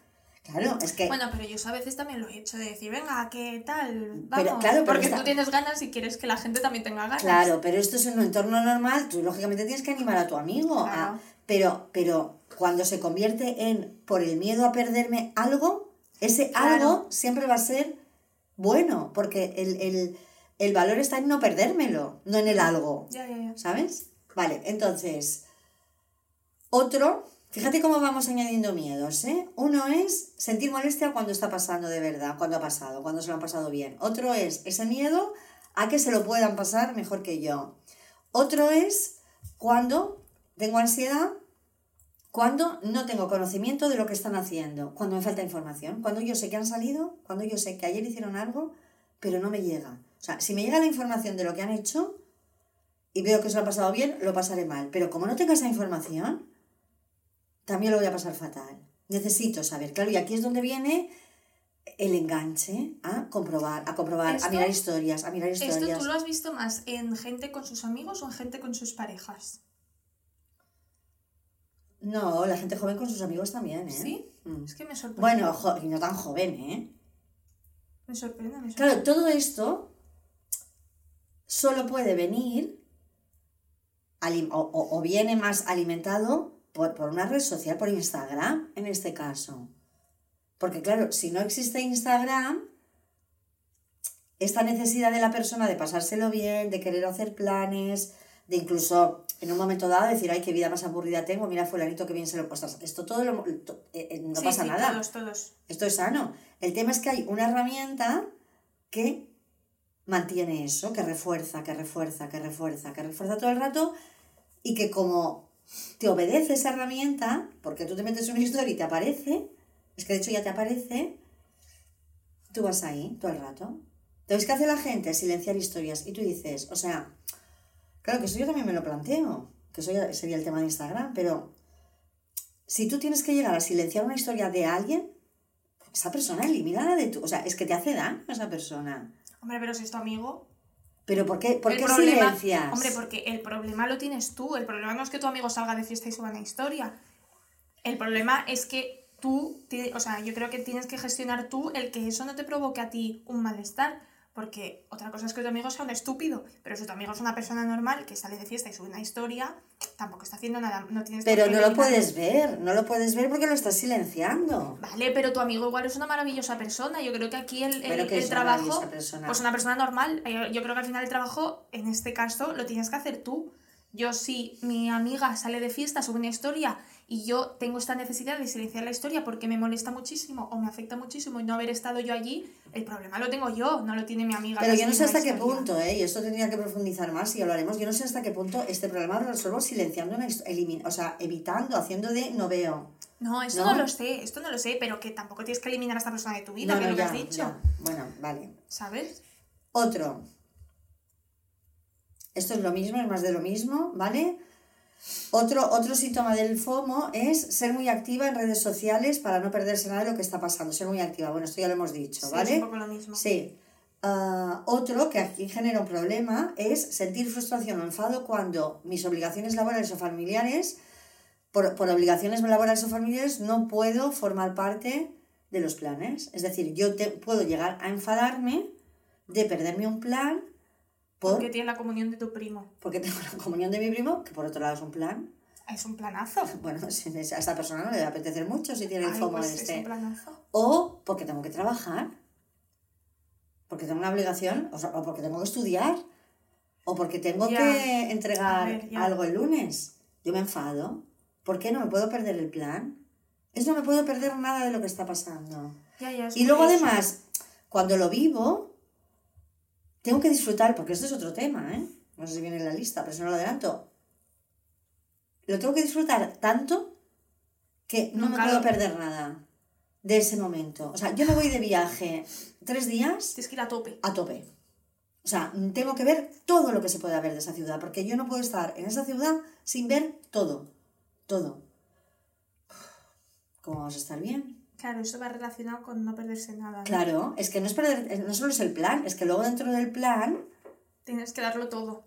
Claro, es que... Bueno, pero yo a veces también lo he hecho de decir, venga, ¿qué tal? Vamos. Pero, claro, Porque tú tienes ganas y quieres que la gente también tenga ganas. Claro, pero esto es en un entorno normal, tú lógicamente tienes que animar a tu amigo. a- pero, pero cuando se convierte en por el miedo a perderme algo, ese Claro. algo siempre va a ser bueno, porque el, el- el valor está en no perdérmelo, no en el algo. Ya, ya, ya. ¿Sabes? Vale, entonces, otro, fíjate cómo vamos añadiendo miedos, ¿eh? Uno es sentir molestia cuando está pasando de verdad, cuando ha pasado, cuando se lo han pasado bien. Otro es ese miedo a que se lo puedan pasar mejor que yo. Otro es cuando tengo ansiedad, cuando no tengo conocimiento de lo que están haciendo, cuando me falta información, cuando yo sé que han salido, cuando yo sé que ayer hicieron algo, pero no me llega. O sea, si me llega la información de lo que han hecho, y veo que se lo ha pasado bien, lo pasaré mal. Pero como no tenga esa información, también lo voy a pasar fatal. Necesito saber, claro, y aquí es donde viene el enganche a comprobar, a comprobar, a Esto- mirar historias, a mirar ¿Esto historias. tú lo has visto más en gente con sus amigos o en gente con sus parejas? No, la gente joven con sus amigos también, ¿eh? ¿Sí? Mm. Es que me sorprende. Bueno, jo- y no tan joven, ¿eh? Me sorprende, me sorprende. Claro, todo esto solo puede venir o- o viene más alimentado por, por una red social, por Instagram en este caso. Porque claro, si no existe Instagram, esta necesidad de la persona de pasárselo bien, de querer hacer planes, de incluso en un momento dado decir, ay, qué vida más aburrida tengo, mira fulanito que bien se lo postras. Esto todo lo- to- eh, eh, no Sí, pasa sí, nada. Todos, todos. Esto es sano. El tema es que hay una herramienta que mantiene eso, que refuerza, que refuerza, que refuerza, que refuerza todo el rato y que como te obedece esa herramienta, porque tú te metes en una historia y te aparece, es que de hecho ya te aparece, tú vas ahí todo el rato. Entonces, ¿qué hace la gente? Silenciar historias. Y tú dices, o sea, claro que eso yo también me lo planteo, que eso sería el tema de Instagram, pero si tú tienes que llegar a silenciar una historia de alguien, esa persona elimínala de tu... O sea, es que te hace daño esa persona. Hombre, pero si es tu amigo. ¿Pero por qué, por el qué problema, silencias? Hombre, porque el problema lo tienes tú. El problema no es que tu amigo salga de fiesta y suba una historia. El problema es que tú, o sea, yo creo que tienes que gestionar tú el que eso no te provoque a ti un malestar. Porque otra cosa es que tu amigo sea un estúpido, pero si tu amigo es una persona normal que sale de fiesta y sube una historia, tampoco está haciendo nada, no tienes Pero no lo puedes ver, no lo puedes ver porque lo estás silenciando. Vale, pero tu amigo igual es una maravillosa persona. Yo creo que aquí el, el, el trabajo, pues una persona normal, eh, yo creo que al final el trabajo, en este caso, lo tienes que hacer tú. Yo si mi amiga sale de fiesta, sube una historia y yo tengo esta necesidad de silenciar la historia porque me molesta muchísimo o me afecta muchísimo y no haber estado yo allí, el problema lo tengo yo, no lo tiene mi amiga. Pero yo no sé hasta qué punto, ¿eh? y esto tendría que profundizar más y hablaremos. Yo no sé hasta qué punto este problema lo resuelvo silenciando, elimin- o sea, evitando, haciendo de no veo. No, esto ¿No? no lo sé, esto no lo sé, pero que tampoco tienes que eliminar a esta persona de tu vida, No, que no, lo ya, has dicho. Bueno, vale. ¿sabes? Otro. Esto es lo mismo, es más de lo mismo, ¿vale? Otro, otro síntoma del FOMO es ser muy activa en redes sociales para no perderse nada de lo que está pasando. Ser muy activa. Bueno, esto ya lo hemos dicho, Sí, ¿vale? es un poco lo mismo. Sí. Ah, otro que aquí genera un problema es sentir frustración o enfado cuando mis obligaciones laborales o familiares, por, por obligaciones laborales o familiares, no puedo formar parte de los planes. Es decir, yo te, puedo llegar a enfadarme de perderme un plan por, Porque tiene la comunión de tu primo. porque tengo la comunión de mi primo, que por otro lado es un plan. Es un planazo. Bueno, a esta persona no le va a apetecer mucho si tiene el FOMO pues este. Es un planazo. O porque tengo que trabajar, porque tengo una obligación, o, sea, o porque tengo que estudiar, o porque tengo Ya. que entregar ver, algo el lunes. Yo me enfado. ¿Por qué no me puedo perder el plan? Es no me puedo perder nada de lo que está pasando. Ya, ya, es Y luego curioso. además, cuando lo vivo, tengo que disfrutar, porque esto es otro tema, ¿eh? No sé si viene en la lista, pero si no lo adelanto. Lo tengo que disfrutar tanto que no, No, me claro. puedo perder nada de ese momento. O sea, yo me voy de viaje tres días Tienes que ir a tope. a tope. O sea, tengo que ver todo lo que se pueda ver de esa ciudad, porque yo no puedo estar en esa ciudad sin ver todo. Todo. ¿Cómo vamos a estar bien? Claro, eso va relacionado con no perderse nada. ¿no? Claro, es que no es perder, no solo es el plan, es que luego dentro del plan, Tienes que darlo todo.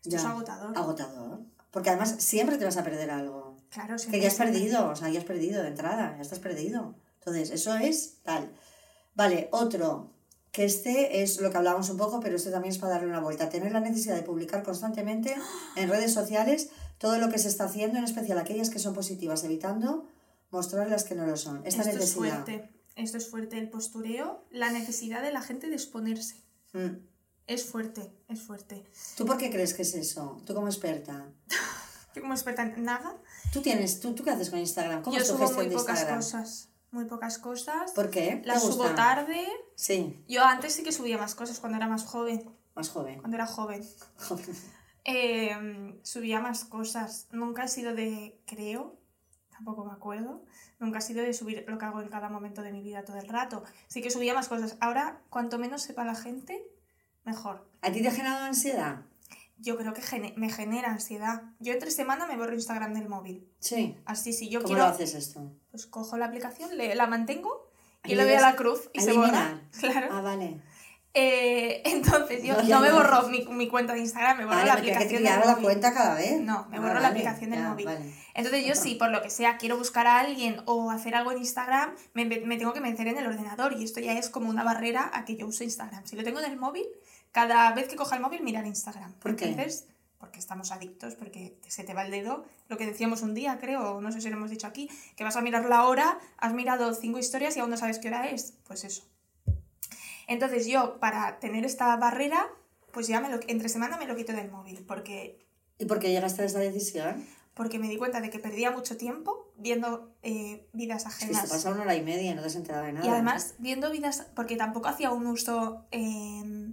Esto Ya. es agotador. agotador. Porque además siempre te vas a perder algo. Claro, Que siempre, ya has perdido, o sea, ya has perdido de entrada, ya estás perdido. Entonces, eso es tal. Vale, otro, que este es lo que hablábamos un poco, pero este también es para darle una vuelta. Tener la necesidad de publicar constantemente en redes sociales todo lo que se está haciendo, en especial aquellas que son positivas, evitando mostrar las que no lo son. Esta Esto es fuerte. Esto es fuerte. El postureo, la necesidad de la gente de exponerse. Mm. Es fuerte, es fuerte. ¿Tú por qué crees que es eso? Tú como experta. Yo como experta en nada, ¿Tú tienes, tú, tú qué haces con Instagram? ¿Cómo yo es tu subo muy de pocas Instagram? cosas. Muy pocas cosas. ¿Por qué? ¿Te Las subo tarde. Sí, Yo antes sí que subía más cosas cuando era más joven. más joven. Cuando era joven. Eh, subía más cosas. Nunca he sido de, creo, tampoco me acuerdo, nunca he sido de subir lo que hago en cada momento de mi vida todo el rato. Sí que subía más cosas. Ahora, cuanto menos sepa la gente, mejor. ¿A ti te ha generado ansiedad? Yo creo que gene- me genera ansiedad. Yo entre semana me borro Instagram del móvil. Sí. Así, si yo ¿Cómo quiero, lo haces esto? pues cojo la aplicación, le- la mantengo y le doy a la cruz y se borra. eliminar. Claro. Ah, vale. Eh, entonces yo No, me borro mi, mi cuenta de Instagram, me borro Vale, la que aplicación tirar del la móvil. cuenta cada vez. No, me Ah, borro la vale, aplicación del ya, móvil. vale. Entonces yo sí, por lo que sea, quiero buscar a alguien o hacer algo en Instagram, me, me tengo que meter en el ordenador y esto ya es como una barrera a que yo use Instagram. Si lo tengo en el móvil, cada vez que coja el móvil mirar Instagram. ¿Por qué? Entonces, porque estamos adictos, porque se te va el dedo, lo que decíamos un día, creo, no sé si lo hemos dicho aquí, que vas a mirar la hora, has mirado cinco historias y aún no sabes qué hora es. Pues eso. Entonces yo, para tener esta barrera, pues ya me lo, entre semana me lo quito del móvil, porque ¿Y por qué llegaste a esta decisión? porque me di cuenta de que perdía mucho tiempo viendo eh, vidas Es que ajenas. te pasa una hora y media y no te has enterado de nada. y además, viendo vidas, porque tampoco hacía un uso eh,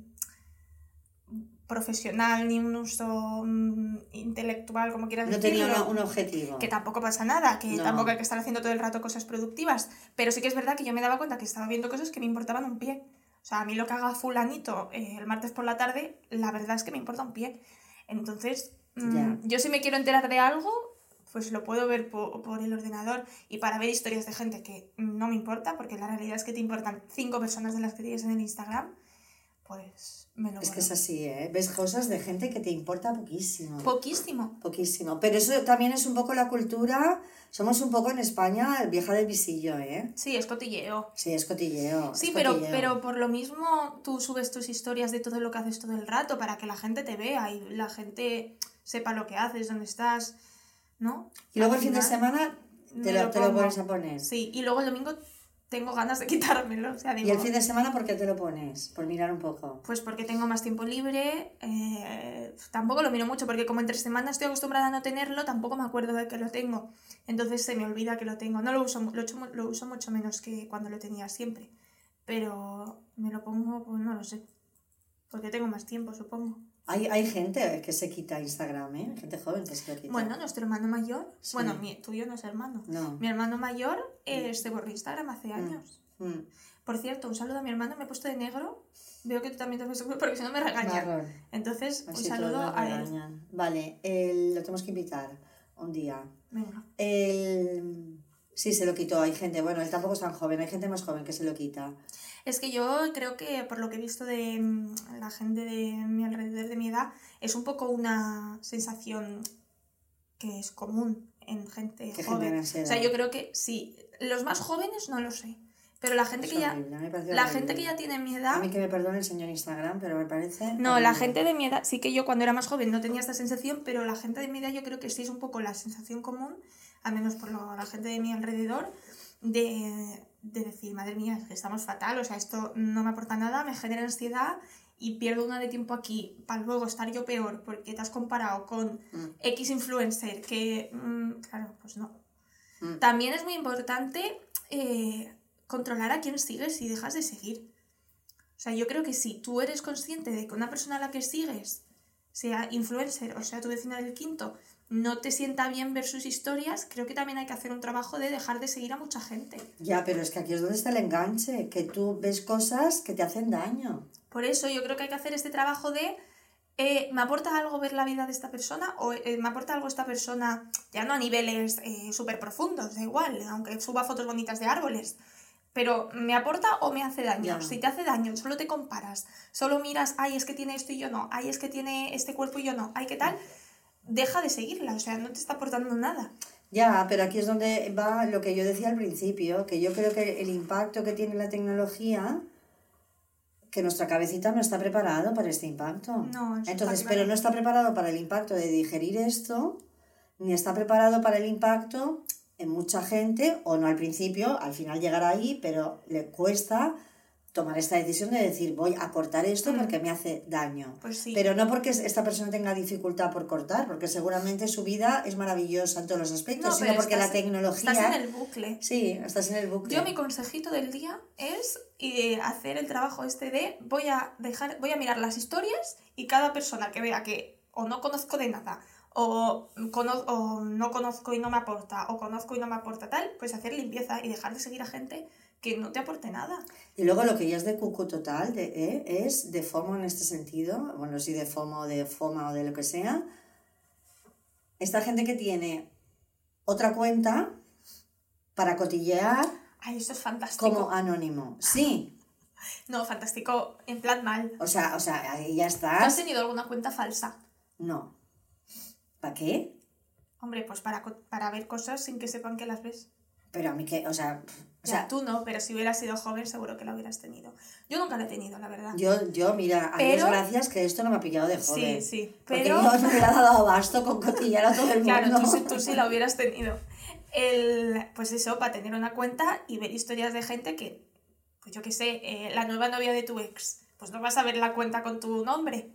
profesional ni un uso mm, intelectual, como quieras No tenía decirlo. una- un objetivo. Que tampoco pasa nada, que No. tampoco hay que estar haciendo todo el rato cosas productivas. Pero sí que es verdad que yo me daba cuenta que estaba viendo cosas que me importaban un pie. O sea, a mí lo que haga fulanito eh, el martes por la tarde, la verdad es que me importa un pie. Entonces, mm, yo si me quiero enterar de algo, pues lo puedo ver po- por, el ordenador. Y para ver historias de gente que no me importa, porque la realidad es que te importan cinco personas de las que tienes en el Instagram, pues me lo Es que es así, ¿eh? Ves cosas de gente que te importa poquísimo. Poquísimo. Poquísimo. Pero eso también es un poco la cultura. Somos un poco en España el vieja del visillo, ¿eh? Sí, es cotilleo. Sí, es cotilleo. Sí, es pero, cotilleo. pero por lo mismo tú subes tus historias de todo lo que haces todo el rato para que la gente te vea y la gente sepa lo que haces, dónde estás, ¿no? Y luego el fin de semana te lo, lo te lo pones a poner. Sí, y luego el domingo tengo ganas de quitármelo. O sea, digo, ¿Y el fin de semana por qué te lo pones? Por mirar un poco. pues porque tengo más tiempo libre, eh, tampoco lo miro mucho porque como entre semanas estoy acostumbrada a no tenerlo, tampoco me acuerdo de que lo tengo. Entonces se me olvida que lo tengo. No lo uso, lo, lo uso mucho menos que cuando lo tenía siempre. Pero me lo pongo, pues no lo sé. Porque tengo más tiempo, supongo. Hay, hay gente que se quita Instagram, ¿eh? Hay gente joven que se lo quita. Bueno, nuestro hermano mayor, Sí. bueno, mi, tuyo no es hermano. No. Mi hermano mayor eh, se borró Instagram hace años. Mm. Por cierto, un saludo a mi hermano, me he puesto de negro. Veo que tú también te has puesto porque si no me regañan. Marrón. Entonces, un Así saludo todos nos a él. Vale, el- lo tenemos que invitar un día. Venga. El... Sí, se lo quitó. Hay gente, bueno, él tampoco es tan joven, hay gente más joven que se lo quita. Es que yo creo que por lo que he visto de mm, la gente de mi alrededor de mi edad, es un poco una sensación que es común en gente Que joven. ansiedad. O sea, yo creo que sí. Los más jóvenes no lo sé. Pero la gente Es que ya. horrible, a La horrible. gente que ya tiene mi A edad. mí que me perdone el señor Instagram, pero me parece... No, la gente de mi edad, sí que yo cuando era más joven no tenía esta sensación, pero la gente de mi edad yo creo que sí es un poco la sensación común, al menos por lo- la gente de mi alrededor, de, de decir, madre mía, es que estamos fatal, o sea, esto no me aporta nada, me genera ansiedad y pierdo una de tiempo aquí para luego estar yo peor porque te has comparado con Mm. X influencer que, mm, claro, pues no. Mm. También es muy importante eh, controlar a quién sigues y dejas de seguir. O sea, yo creo que si tú eres consciente de que una persona a la que sigues, sea influencer o sea tu vecina del quinto, no te sienta bien ver sus historias, creo que también hay que hacer un trabajo de dejar de seguir a mucha gente. Ya, pero es que aquí es donde está el enganche, que tú ves cosas que te hacen daño. Por eso yo creo que hay que hacer este trabajo de, eh, ¿me aporta algo ver la vida de esta persona? ¿O eh, me aporta algo esta persona, ya no a niveles súper profundos, da igual, aunque suba fotos bonitas de árboles? Pero ¿me aporta o me hace daño? Si te hace daño, solo te comparas, solo miras, ay, es que tiene esto y yo no, ay, es que tiene este cuerpo y yo no, ay, ¿qué tal? Deja de seguirla, o sea, no te está aportando nada. Ya, pero aquí es donde va lo que yo decía al principio, que yo creo que el impacto que tiene la tecnología, que nuestra cabecita no está preparado para este impacto. No, Entonces, pero no está preparado para el impacto de digerir esto, ni está preparado para el impacto en mucha gente, o no al principio, al final llegará ahí, pero le cuesta tomar esta decisión de decir voy a cortar esto Mm. porque me hace daño. Pues sí. Pero no porque esta persona tenga dificultad por cortar, porque seguramente su vida es maravillosa en todos los aspectos, No, sino porque la estás- tecnología... Estás en el bucle. Sí, estás en el bucle. Yo mi consejito del día es eh, hacer el trabajo este de voy a dejar, voy a mirar las historias y cada persona que vea que o no conozco de nada o, cono- o no conozco y no me aporta o conozco y no me aporta tal, pues hacer limpieza y dejar de seguir a gente que no te aporte nada. Y luego lo que ya es de cucu total de, eh, es de FOMO en este sentido, bueno, sí de FOMO, de FOMA o de lo que sea. Esta gente que tiene otra cuenta para cotillear Ay, eso es fantástico. como anónimo. Sí, No, fantástico, en plan mal. o sea, o sea, ahí ya ¿Tú has tenido alguna cuenta falsa? No. ¿Para qué? Hombre, pues para, para ver cosas sin que sepan que las ves. Pero a mí que, o sea, o sea tú no, pero si hubieras sido joven seguro que la hubieras tenido. Yo nunca la he tenido, la verdad. yo, yo, mira, a Dios Pero- gracias que esto no me ha pillado de sí, joven. sí. Porque Pero, yo no hubiera dado abasto con cotillar a todo el mundo. claro, tú, sí- tú sí la hubieras tenido. El, pues eso, para tener una cuenta y ver historias de gente que, pues yo qué sé, eh, la nueva novia de tu ex, pues no vas a ver la cuenta con tu nombre,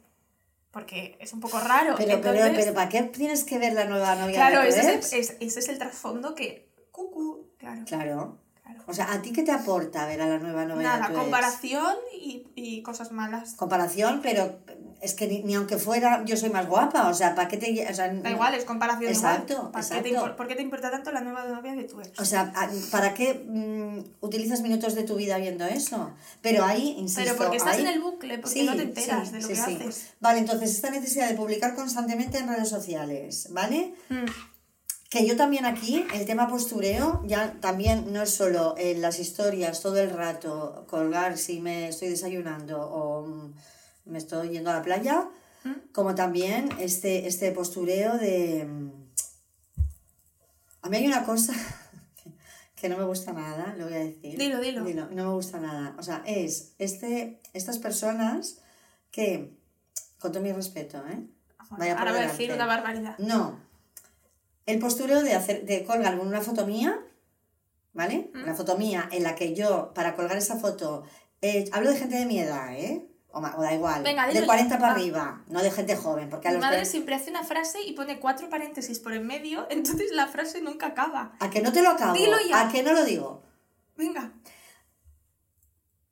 porque es un poco raro. Pero, pero, Entonces, pero, ¿para qué tienes que ver la nueva novia claro, ese es, el, es- ese es el trasfondo que... Cucu, claro. Claro. Claro. O sea, ¿a ti qué te aporta ver a la nueva de Nada, comparación y, y cosas malas. Comparación, pero es que ni, ni aunque fuera yo soy más guapa, o sea, ¿para qué te... O sea, Da igual, es comparación Exacto, igual. ¿Para qué te exacto. ¿Por qué te importa tanto la nueva novia de tu ex? O sea, ¿a- ¿para qué mm, utilizas minutos de tu vida viendo eso? Pero ahí, insisto... Pero porque estás ahí- en el bucle, porque Sí, no te enteras sí, de lo sí, que haces. Vale, entonces esta necesidad de publicar constantemente en redes sociales, ¿vale? Mm, Que yo también aquí, el tema postureo, ya también no es solo en las historias todo el rato, colgar si me estoy desayunando o mm, me estoy yendo a la playa, ¿Mm? como también este, este postureo de... mm, A mí hay una cosa que no me gusta nada, lo voy a decir. Dilo, dilo. no me gusta nada. O sea, es este, estas personas que, con todo mi respeto, ¿eh? Vaya Ahora voy a decir una barbaridad. No. El postureo de hacer, de colgar una foto mía, ¿vale? ¿Mm? Una foto mía en la que yo, para colgar esa foto, eh, hablo de gente de mi edad, ¿eh? O, da igual. Venga, de dilo 40 ya, para va. arriba, no de gente joven, porque a Mi los madre siempre hace una frase y pone cuatro paréntesis por en medio, entonces la frase nunca acaba. A que no te lo acabo, Dilo ya. a que no lo digo. Venga.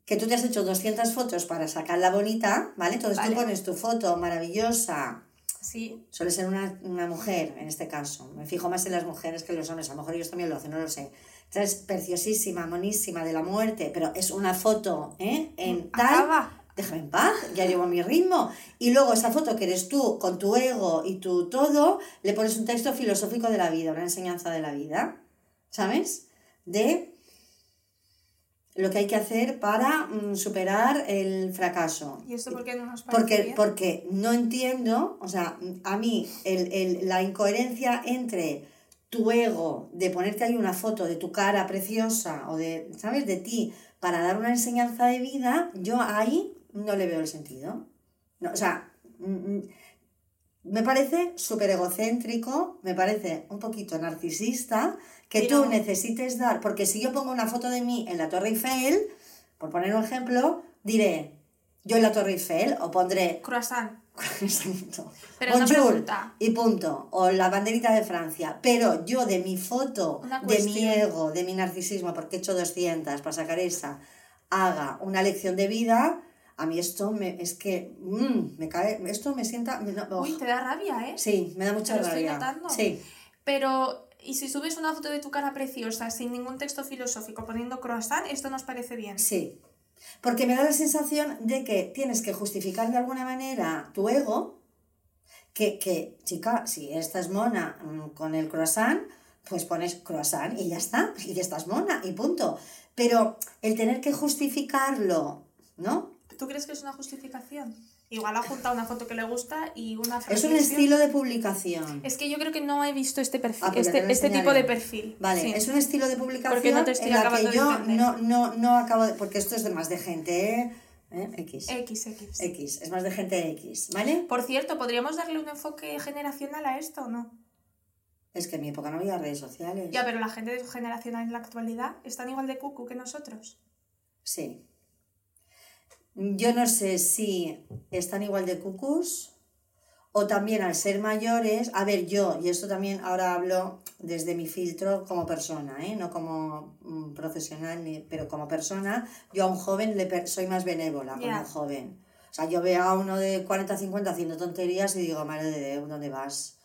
Que tú te has hecho 200 fotos para sacarla bonita, ¿vale? Entonces Vale. tú pones tu foto maravillosa, Sí. Suele ser una, una mujer, en este caso. Me fijo más en las mujeres que en los hombres. A lo mejor ellos también lo hacen, no lo sé. Entonces, preciosísima, monísima, de la muerte, pero es una foto, ¿eh? En tal... Acaba. Déjame en paz, ya llevo mi ritmo. Y luego esa foto que eres tú, con tu ego y tu todo, le pones un texto filosófico de la vida, una enseñanza de la vida, ¿sabes? De lo que hay que hacer para mm, superar el fracaso. ¿Y esto por qué no nos parece Porque, bien? porque no entiendo, o sea, a mí el, el- la incoherencia entre tu ego de ponerte ahí una foto de tu cara preciosa o de, ¿sabes?, de ti para dar una enseñanza de vida, yo ahí no le veo el sentido. No, o sea, mm, mm, me parece súper egocéntrico, me parece un poquito narcisista que Pero- tú necesites dar, porque si yo pongo una foto de mí en la Torre Eiffel, por poner un ejemplo, diré, yo en la Torre Eiffel, o pondré Croissant. Exacto. Pero Bonjour, pregunta. y punto. O la banderita de Francia. Pero yo de mi foto, de mi ego, de mi narcisismo, porque he hecho 200 para sacar esa, haga una lección de vida, a mí esto me, es que mm, me cae, esto me sienta... me- Uy, te da rabia, ¿eh? sí, me da mucha Te lo estoy rabia. notando. Sí, Pero, ¿y si subes una foto de tu cara preciosa sin ningún texto filosófico poniendo croissant, esto nos parece bien? sí. Porque me da la sensación de que tienes que justificar de alguna manera tu ego, que, que chica, si estás mona mm, con el croissant, pues pones croissant y ya está, y ya estás mona y punto. Pero el tener que justificarlo, ¿no? ¿Tú crees que es una justificación? Igual ha juntado una foto que le gusta y una Es un estilo de publicación. Es que yo creo que no he visto este perfil, Ah, pues este, este tipo de perfil. Vale, sí. es un estilo de publicación Porque no te estoy en la que de yo no, no, no acabo de... Porque esto es de más de gente, ¿eh? ¿Eh? X. X, X. X, es más de gente X, ¿vale? Por cierto, ¿podríamos darle un enfoque generacional a esto o no? Es que en mi época no había redes sociales. Ya, pero la gente de su generación en la actualidad están igual de cucu que nosotros. Sí. Yo no sé si están igual de cucus o también al ser mayores, a ver, yo, y esto también ahora hablo desde mi filtro como persona, ¿eh? no como mm, profesional, ni- pero como persona, yo a un joven le per- soy más benévola con Ya. un joven. O sea, yo veo a uno de 40, 50 haciendo tonterías y digo, madre de Dios, ¿dónde vas?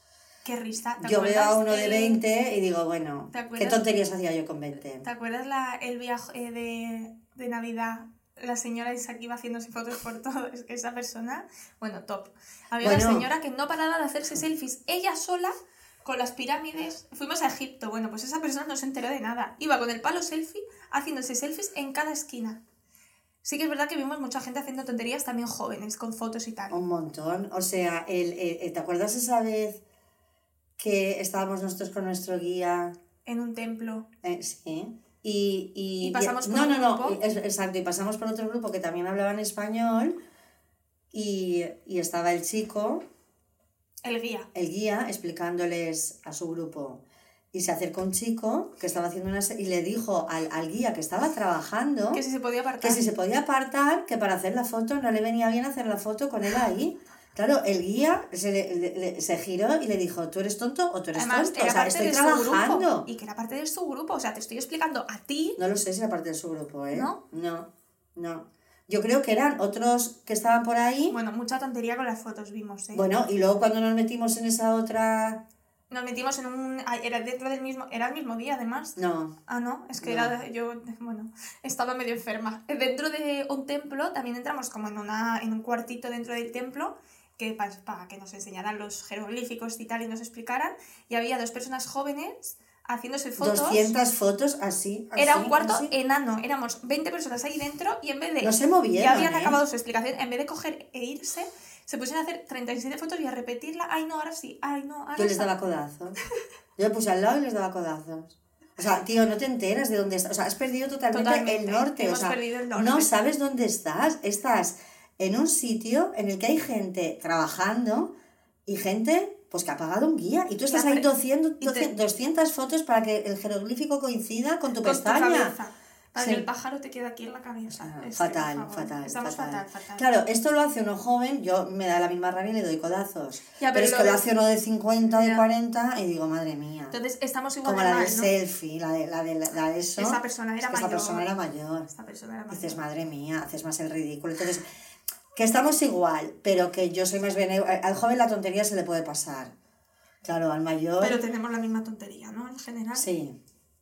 Qué risa. ¿Te Yo veo a uno de el- 20 y digo, bueno, ¿Te ¿qué tonterías hacía yo con 20? ¿Te acuerdas la, el viaje de, de Navidad? La señora esa que iba haciéndose fotos por todo. Es que esa persona, bueno, top. Había Bueno. una señora que no paraba de hacerse selfies ella sola con las pirámides. Fuimos a Egipto. Bueno, pues esa persona no se enteró de nada. Iba con el palo selfie haciéndose selfies en cada esquina. Sí que es verdad que vimos mucha gente haciendo tonterías, también jóvenes, con fotos y tal. Un montón. O sea, el, el- ¿te acuerdas esa vez que estábamos nosotros con nuestro guía? En un templo. Eh, sí. Y, y, Y pasamos por no, un no, no, grupo. es- exacto, y pasamos por otro grupo que también hablaba en español y, y estaba el chico, El guía. el guía, explicándoles a su grupo. Y se acercó un chico que estaba haciendo una... y le dijo al, al guía que estaba trabajando Que si se podía apartar. que si se podía apartar, que para hacer la foto no le venía bien hacer la foto con él ahí. Claro, el guía se, le- le- se giró y le dijo, ¿tú eres tonto o tú eres Además, tonto? O sea, estoy trabajando. grupo. Y que era parte de su grupo. O sea, te estoy explicando a ti. No lo sé si era parte de su grupo, ¿eh? ¿No? No, no. Yo creo que eran otros que estaban por ahí. Bueno, mucha tontería con las fotos vimos, ¿eh? Bueno, y luego cuando nos metimos en esa otra... Nos metimos en un... Era dentro del mismo... Era el mismo día, además. No, Ah, no, es que No. era yo, bueno, estaba medio enferma. Dentro de un templo también entramos como en, una, en un cuartito dentro del templo que para, que nos enseñaran los jeroglíficos y tal y nos explicaran. Y había dos personas jóvenes haciéndose fotos. 200 fotos así. Era así, un cuarto así. enano, éramos 20 personas ahí dentro y en vez de... No se movieron, Ya habían ¿eh? acabado su explicación, en vez de coger e irse, se pusieron a hacer 37 fotos y a repetirla. Ay, no, ahora sí, ay, no, ahora Yo les sí". daba codazos. Yo me puse al lado y les daba codazos. O sea, tío, no te enteras de dónde estás. O sea, has perdido totalmente, Totalmente. el norte. Hemos o sea, perdido el norte. no sabes dónde estás. Estás en un sitio en el que hay gente trabajando y gente pues que ha pagado un guía. Y tú estás ahí pero- 200, y te- 200 fotos para que el jeroglífico coincida con tu con tu pestaña. cabeza. Para Sí. que el pájaro te quede aquí en la cabeza. Ah, Es que, fatal, fatal, Estamos fatal. fatal, fatal. Claro, esto lo hace uno joven, yo me da la misma rabia y le doy codazos. Ya, pero, pero es lo que lo hace uno de 50, de Ya. 40 y digo, madre mía. Entonces estamos igual Como de la mal, del ¿no? selfie, la de, la de, la de eso. Esa persona era Es que mayor. Esa persona era mayor. Esta persona era Dices, mayor. madre mía, haces más el ridículo. Entonces, que estamos igual, pero que yo soy más benévola. Al joven la tontería se le puede pasar. Claro, al mayor. Pero tenemos la misma tontería, ¿no? En general. Sí,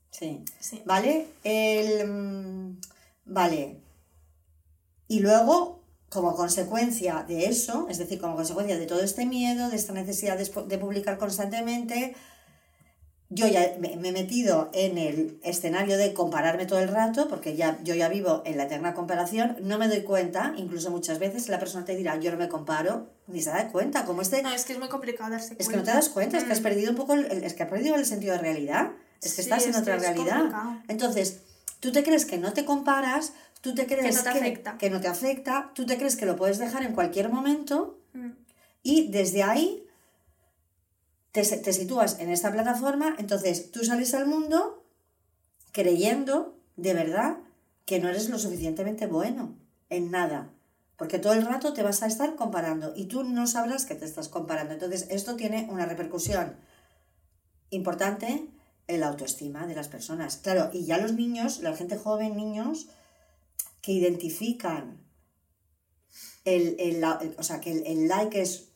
sí. Sí. ¿Vale? El. mm, Vale. Y luego, como consecuencia de eso, es decir, como consecuencia de todo este miedo, de esta necesidad de publicar constantemente, yo ya me, me he metido en el escenario de compararme todo el rato, porque ya, yo ya vivo en la eterna comparación, no me doy cuenta, incluso muchas veces la persona te dirá, yo no me comparo, ni se da cuenta, como este... No, es que es muy complicado darse cuenta. Es que no te das cuenta, es que has Mm. perdido un poco, el, es que has perdido el sentido de realidad, es que Sí, estás en es otra es realidad. complicado. Entonces, tú te crees que no te comparas, tú te crees no te afecta. que no te afecta, tú te crees que lo puedes dejar en cualquier momento Mm. y desde ahí te, te sitúas en esta plataforma, entonces tú sales al mundo creyendo de verdad que no eres lo suficientemente bueno en nada. Porque todo el rato te vas a estar comparando y tú no sabrás que te estás comparando. Entonces, esto tiene una repercusión importante en la autoestima de las personas. Claro, y ya los niños, la gente joven, niños, que identifican el, el- o sea, que el, el like es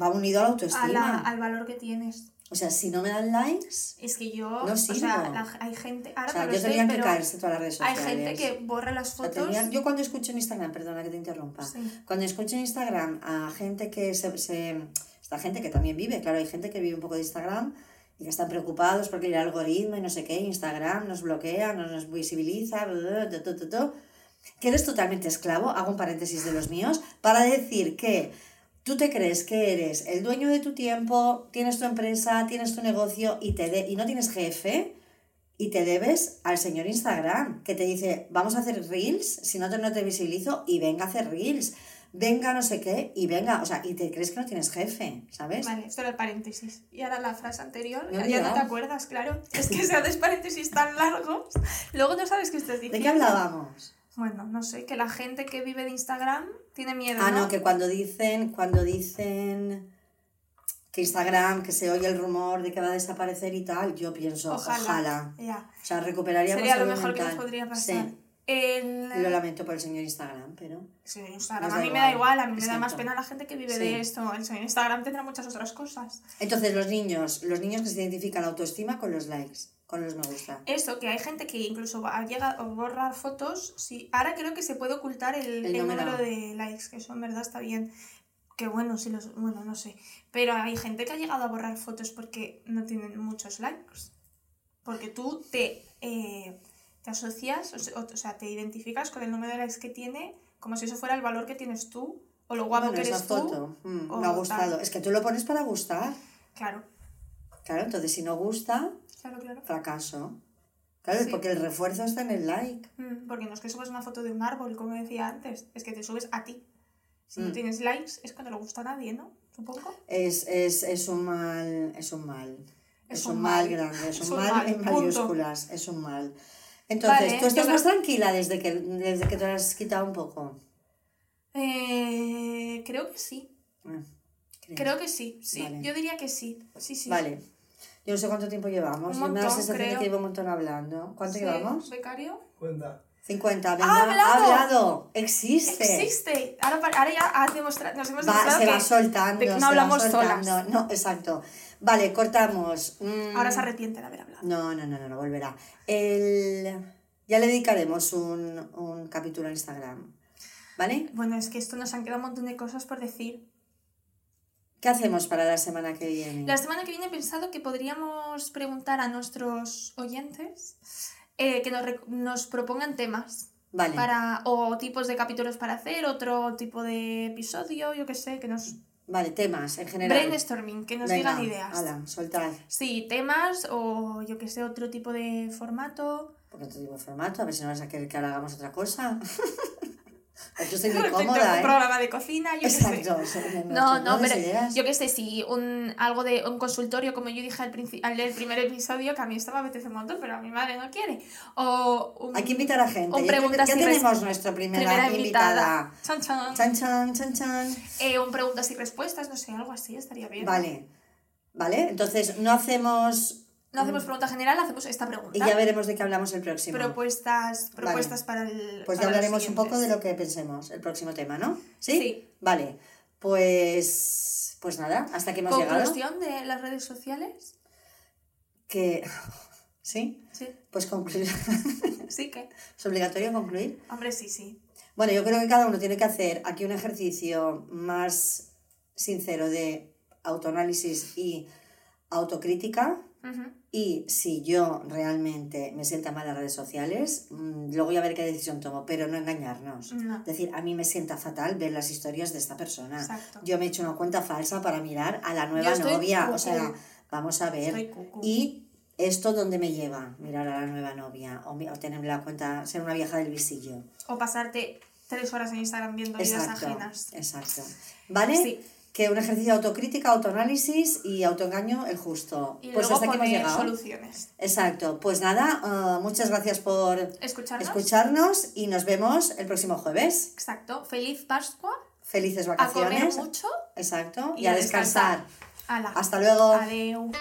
va unido a la A autoestima. la- al valor que tienes. O sea, si no me dan likes, Es que yo, No o sirvo. sea, la- hay gente, ahora o sea, yo sé, tendrían que caerse todas las redes hay sociales. gente que borra las O fotos. tendrían- Yo cuando escucho en Instagram, perdona que te interrumpa, Sí. cuando escucho en Instagram a gente que se, se- Esta gente que también vive, claro, hay gente que vive un poco de Instagram y que están preocupados porque el algoritmo y no sé qué, Instagram nos bloquea, no nos visibiliza, bla, bla, bla, que eres totalmente esclavo, hago un paréntesis de los míos, para decir que tú te crees que eres el dueño de tu tiempo, tienes tu empresa, tienes tu negocio y, te de- y no tienes jefe y te debes al señor Instagram, que te dice, vamos a hacer reels, si no te, no te visibilizo, y venga a hacer reels, venga no sé qué, y venga, o sea, y te crees que no tienes jefe, ¿sabes? Vale, esto era el paréntesis. Y ahora la frase anterior, ya, ya no te acuerdas, claro. Es que se haces paréntesis tan largos, luego no sabes qué estás diciendo. ¿De qué hablábamos? Bueno, no sé, que la gente que vive de Instagram tiene miedo, Ah, ¿no? no, que cuando dicen, cuando dicen que Instagram, que se oye el rumor de que va a desaparecer y tal, yo pienso, Ojalá. ojalá. Ya. O sea, recuperaríamos Sería lo mejor que nos mental. podría pasar. Sí, El... lo lamento por el señor Instagram, pero... Sí, Instagram. A mí me da igual. a mí me da más pena la gente que vive Sí. de esto. El señor Instagram tendrá muchas otras cosas. Entonces, los niños, los niños que se identifican la autoestima con los likes, con los me gusta. Eso, que hay gente que incluso llega a borrar fotos. Sí, ahora creo que se puede ocultar el, El el número. de likes, que eso en verdad está bien. Que bueno, si los. Bueno, no sé. Pero hay gente que ha llegado a borrar fotos porque no tienen muchos likes. Porque tú te, eh, te asocias, o se- o, o sea, te identificas con el número de likes que tiene como si eso fuera el valor que tienes tú o lo guapo Bueno, que esa eres tú. foto, mm, o me ha tal. gustado. Es que tú lo pones para gustar. Claro, Claro, entonces si no gusta, claro, claro. fracaso. Claro, Sí. porque el refuerzo está en el like. Mm, Porque no es que subes una foto de un árbol, como decía antes, es que te subes a ti. Si no Mm. tienes likes, es que no le gusta a nadie, ¿no? Supongo. Es, es, es un mal, es un mal. Es, Es un un mal, mal. grande, es, Es un mal, mal, en punto. mayúsculas, es un mal. Entonces, Vale, tú estás más tranquila desde que, desde que te lo has quitado un poco. Eh, creo que sí. Ah, creo. Creo que sí. Sí, Vale. yo diría que sí. Sí, sí. Vale. Yo no sé cuánto tiempo llevamos. Un me da la montón, sensación de creo. que llevo un montón hablando. ¿Cuánto Sí, llevamos? ¿Becario? Cuenta. 50. Venga, ¡Ha hablado! ha hablado. Existe. Existe. Ahora, ahora ya ha demostrado, nos hemos Va, demostrado se que va soltando. de no se va hablamos soltando. solas. No, exacto. Vale, cortamos. Mm, ahora se arrepiente de haber hablado. No, no, no, no, no volverá. El... Ya le dedicaremos un, un capítulo a Instagram. ¿Vale? Bueno, es que esto nos han quedado un montón de cosas por decir. ¿Qué hacemos para la semana que viene? La semana que viene he pensado que podríamos preguntar a nuestros oyentes eh, que nos, nos propongan temas Vale. para o tipos de capítulos para hacer, otro tipo de episodio, yo qué sé, que nos Vale, temas en general. brainstorming, que nos Venga, digan ideas. hala, soltad. Sí, temas o yo que sé, otro tipo de formato. Porque otro tipo de formato, a ver si no vas a querer que ahora hagamos otra cosa. Yo estoy muy cómoda, un ¿eh? programa de cocina, yo sé. Exacto. me- me- No, no, pero ideas. yo qué sé, si un, algo de un consultorio, como yo dije al, al del primer episodio, que a mí esto me apetece un montón, pero a mi madre no quiere. O un, Hay que invitar a gente. o Ya, preguntas ya y res- tenemos nuestra primera, primera invitada. invitada. Chan, chan. Chan, chan, chan, chan. Eh, un preguntas y respuestas, no sé, algo así, estaría bien. Vale. Vale, entonces no hacemos... No hacemos pregunta general, hacemos esta pregunta. Y ya veremos de qué hablamos el próximo. Propuestas, propuestas para el. Pues ya para hablaremos un poco de lo que pensemos, el próximo tema, ¿no? ¿Sí? Sí. Vale, pues, pues nada, hasta aquí hemos llegado. Conclusión de las redes sociales. Que, ¿sí? Sí, Pues concluir. sí que. ¿Es obligatorio concluir? Hombre, sí, sí. Bueno, yo creo que cada uno tiene que hacer aquí un ejercicio más sincero de autoanálisis y autocrítica. Ujú. Y si yo realmente me sienta mal en las redes sociales, mm, luego ya ver qué decisión tomo, pero no engañarnos. No. Es decir, a mí me sienta fatal ver las historias de esta persona. Exacto. Yo me he hecho una cuenta falsa para mirar a la nueva novia. cucú. O sea, vamos a ver. Y esto dónde me lleva, mirar a la nueva novia o, o tener la cuenta, ser una vieja del visillo. O pasarte tres horas en Instagram viendo vidas Exacto, ajenas. exacto. ¿Vale? Sí. Que un ejercicio de autocrítica, autoanálisis y autoengaño el justo. Y pues luego hasta aquí hemos soluciones. Exacto. Pues nada, eh, muchas gracias por Escucharnos. escucharnos y nos vemos el próximo jueves. Exacto. Feliz Pascua. Felices A comer vacaciones. mucho. Exacto. Y, Y a descansar. Ala. Hasta luego. Adeu.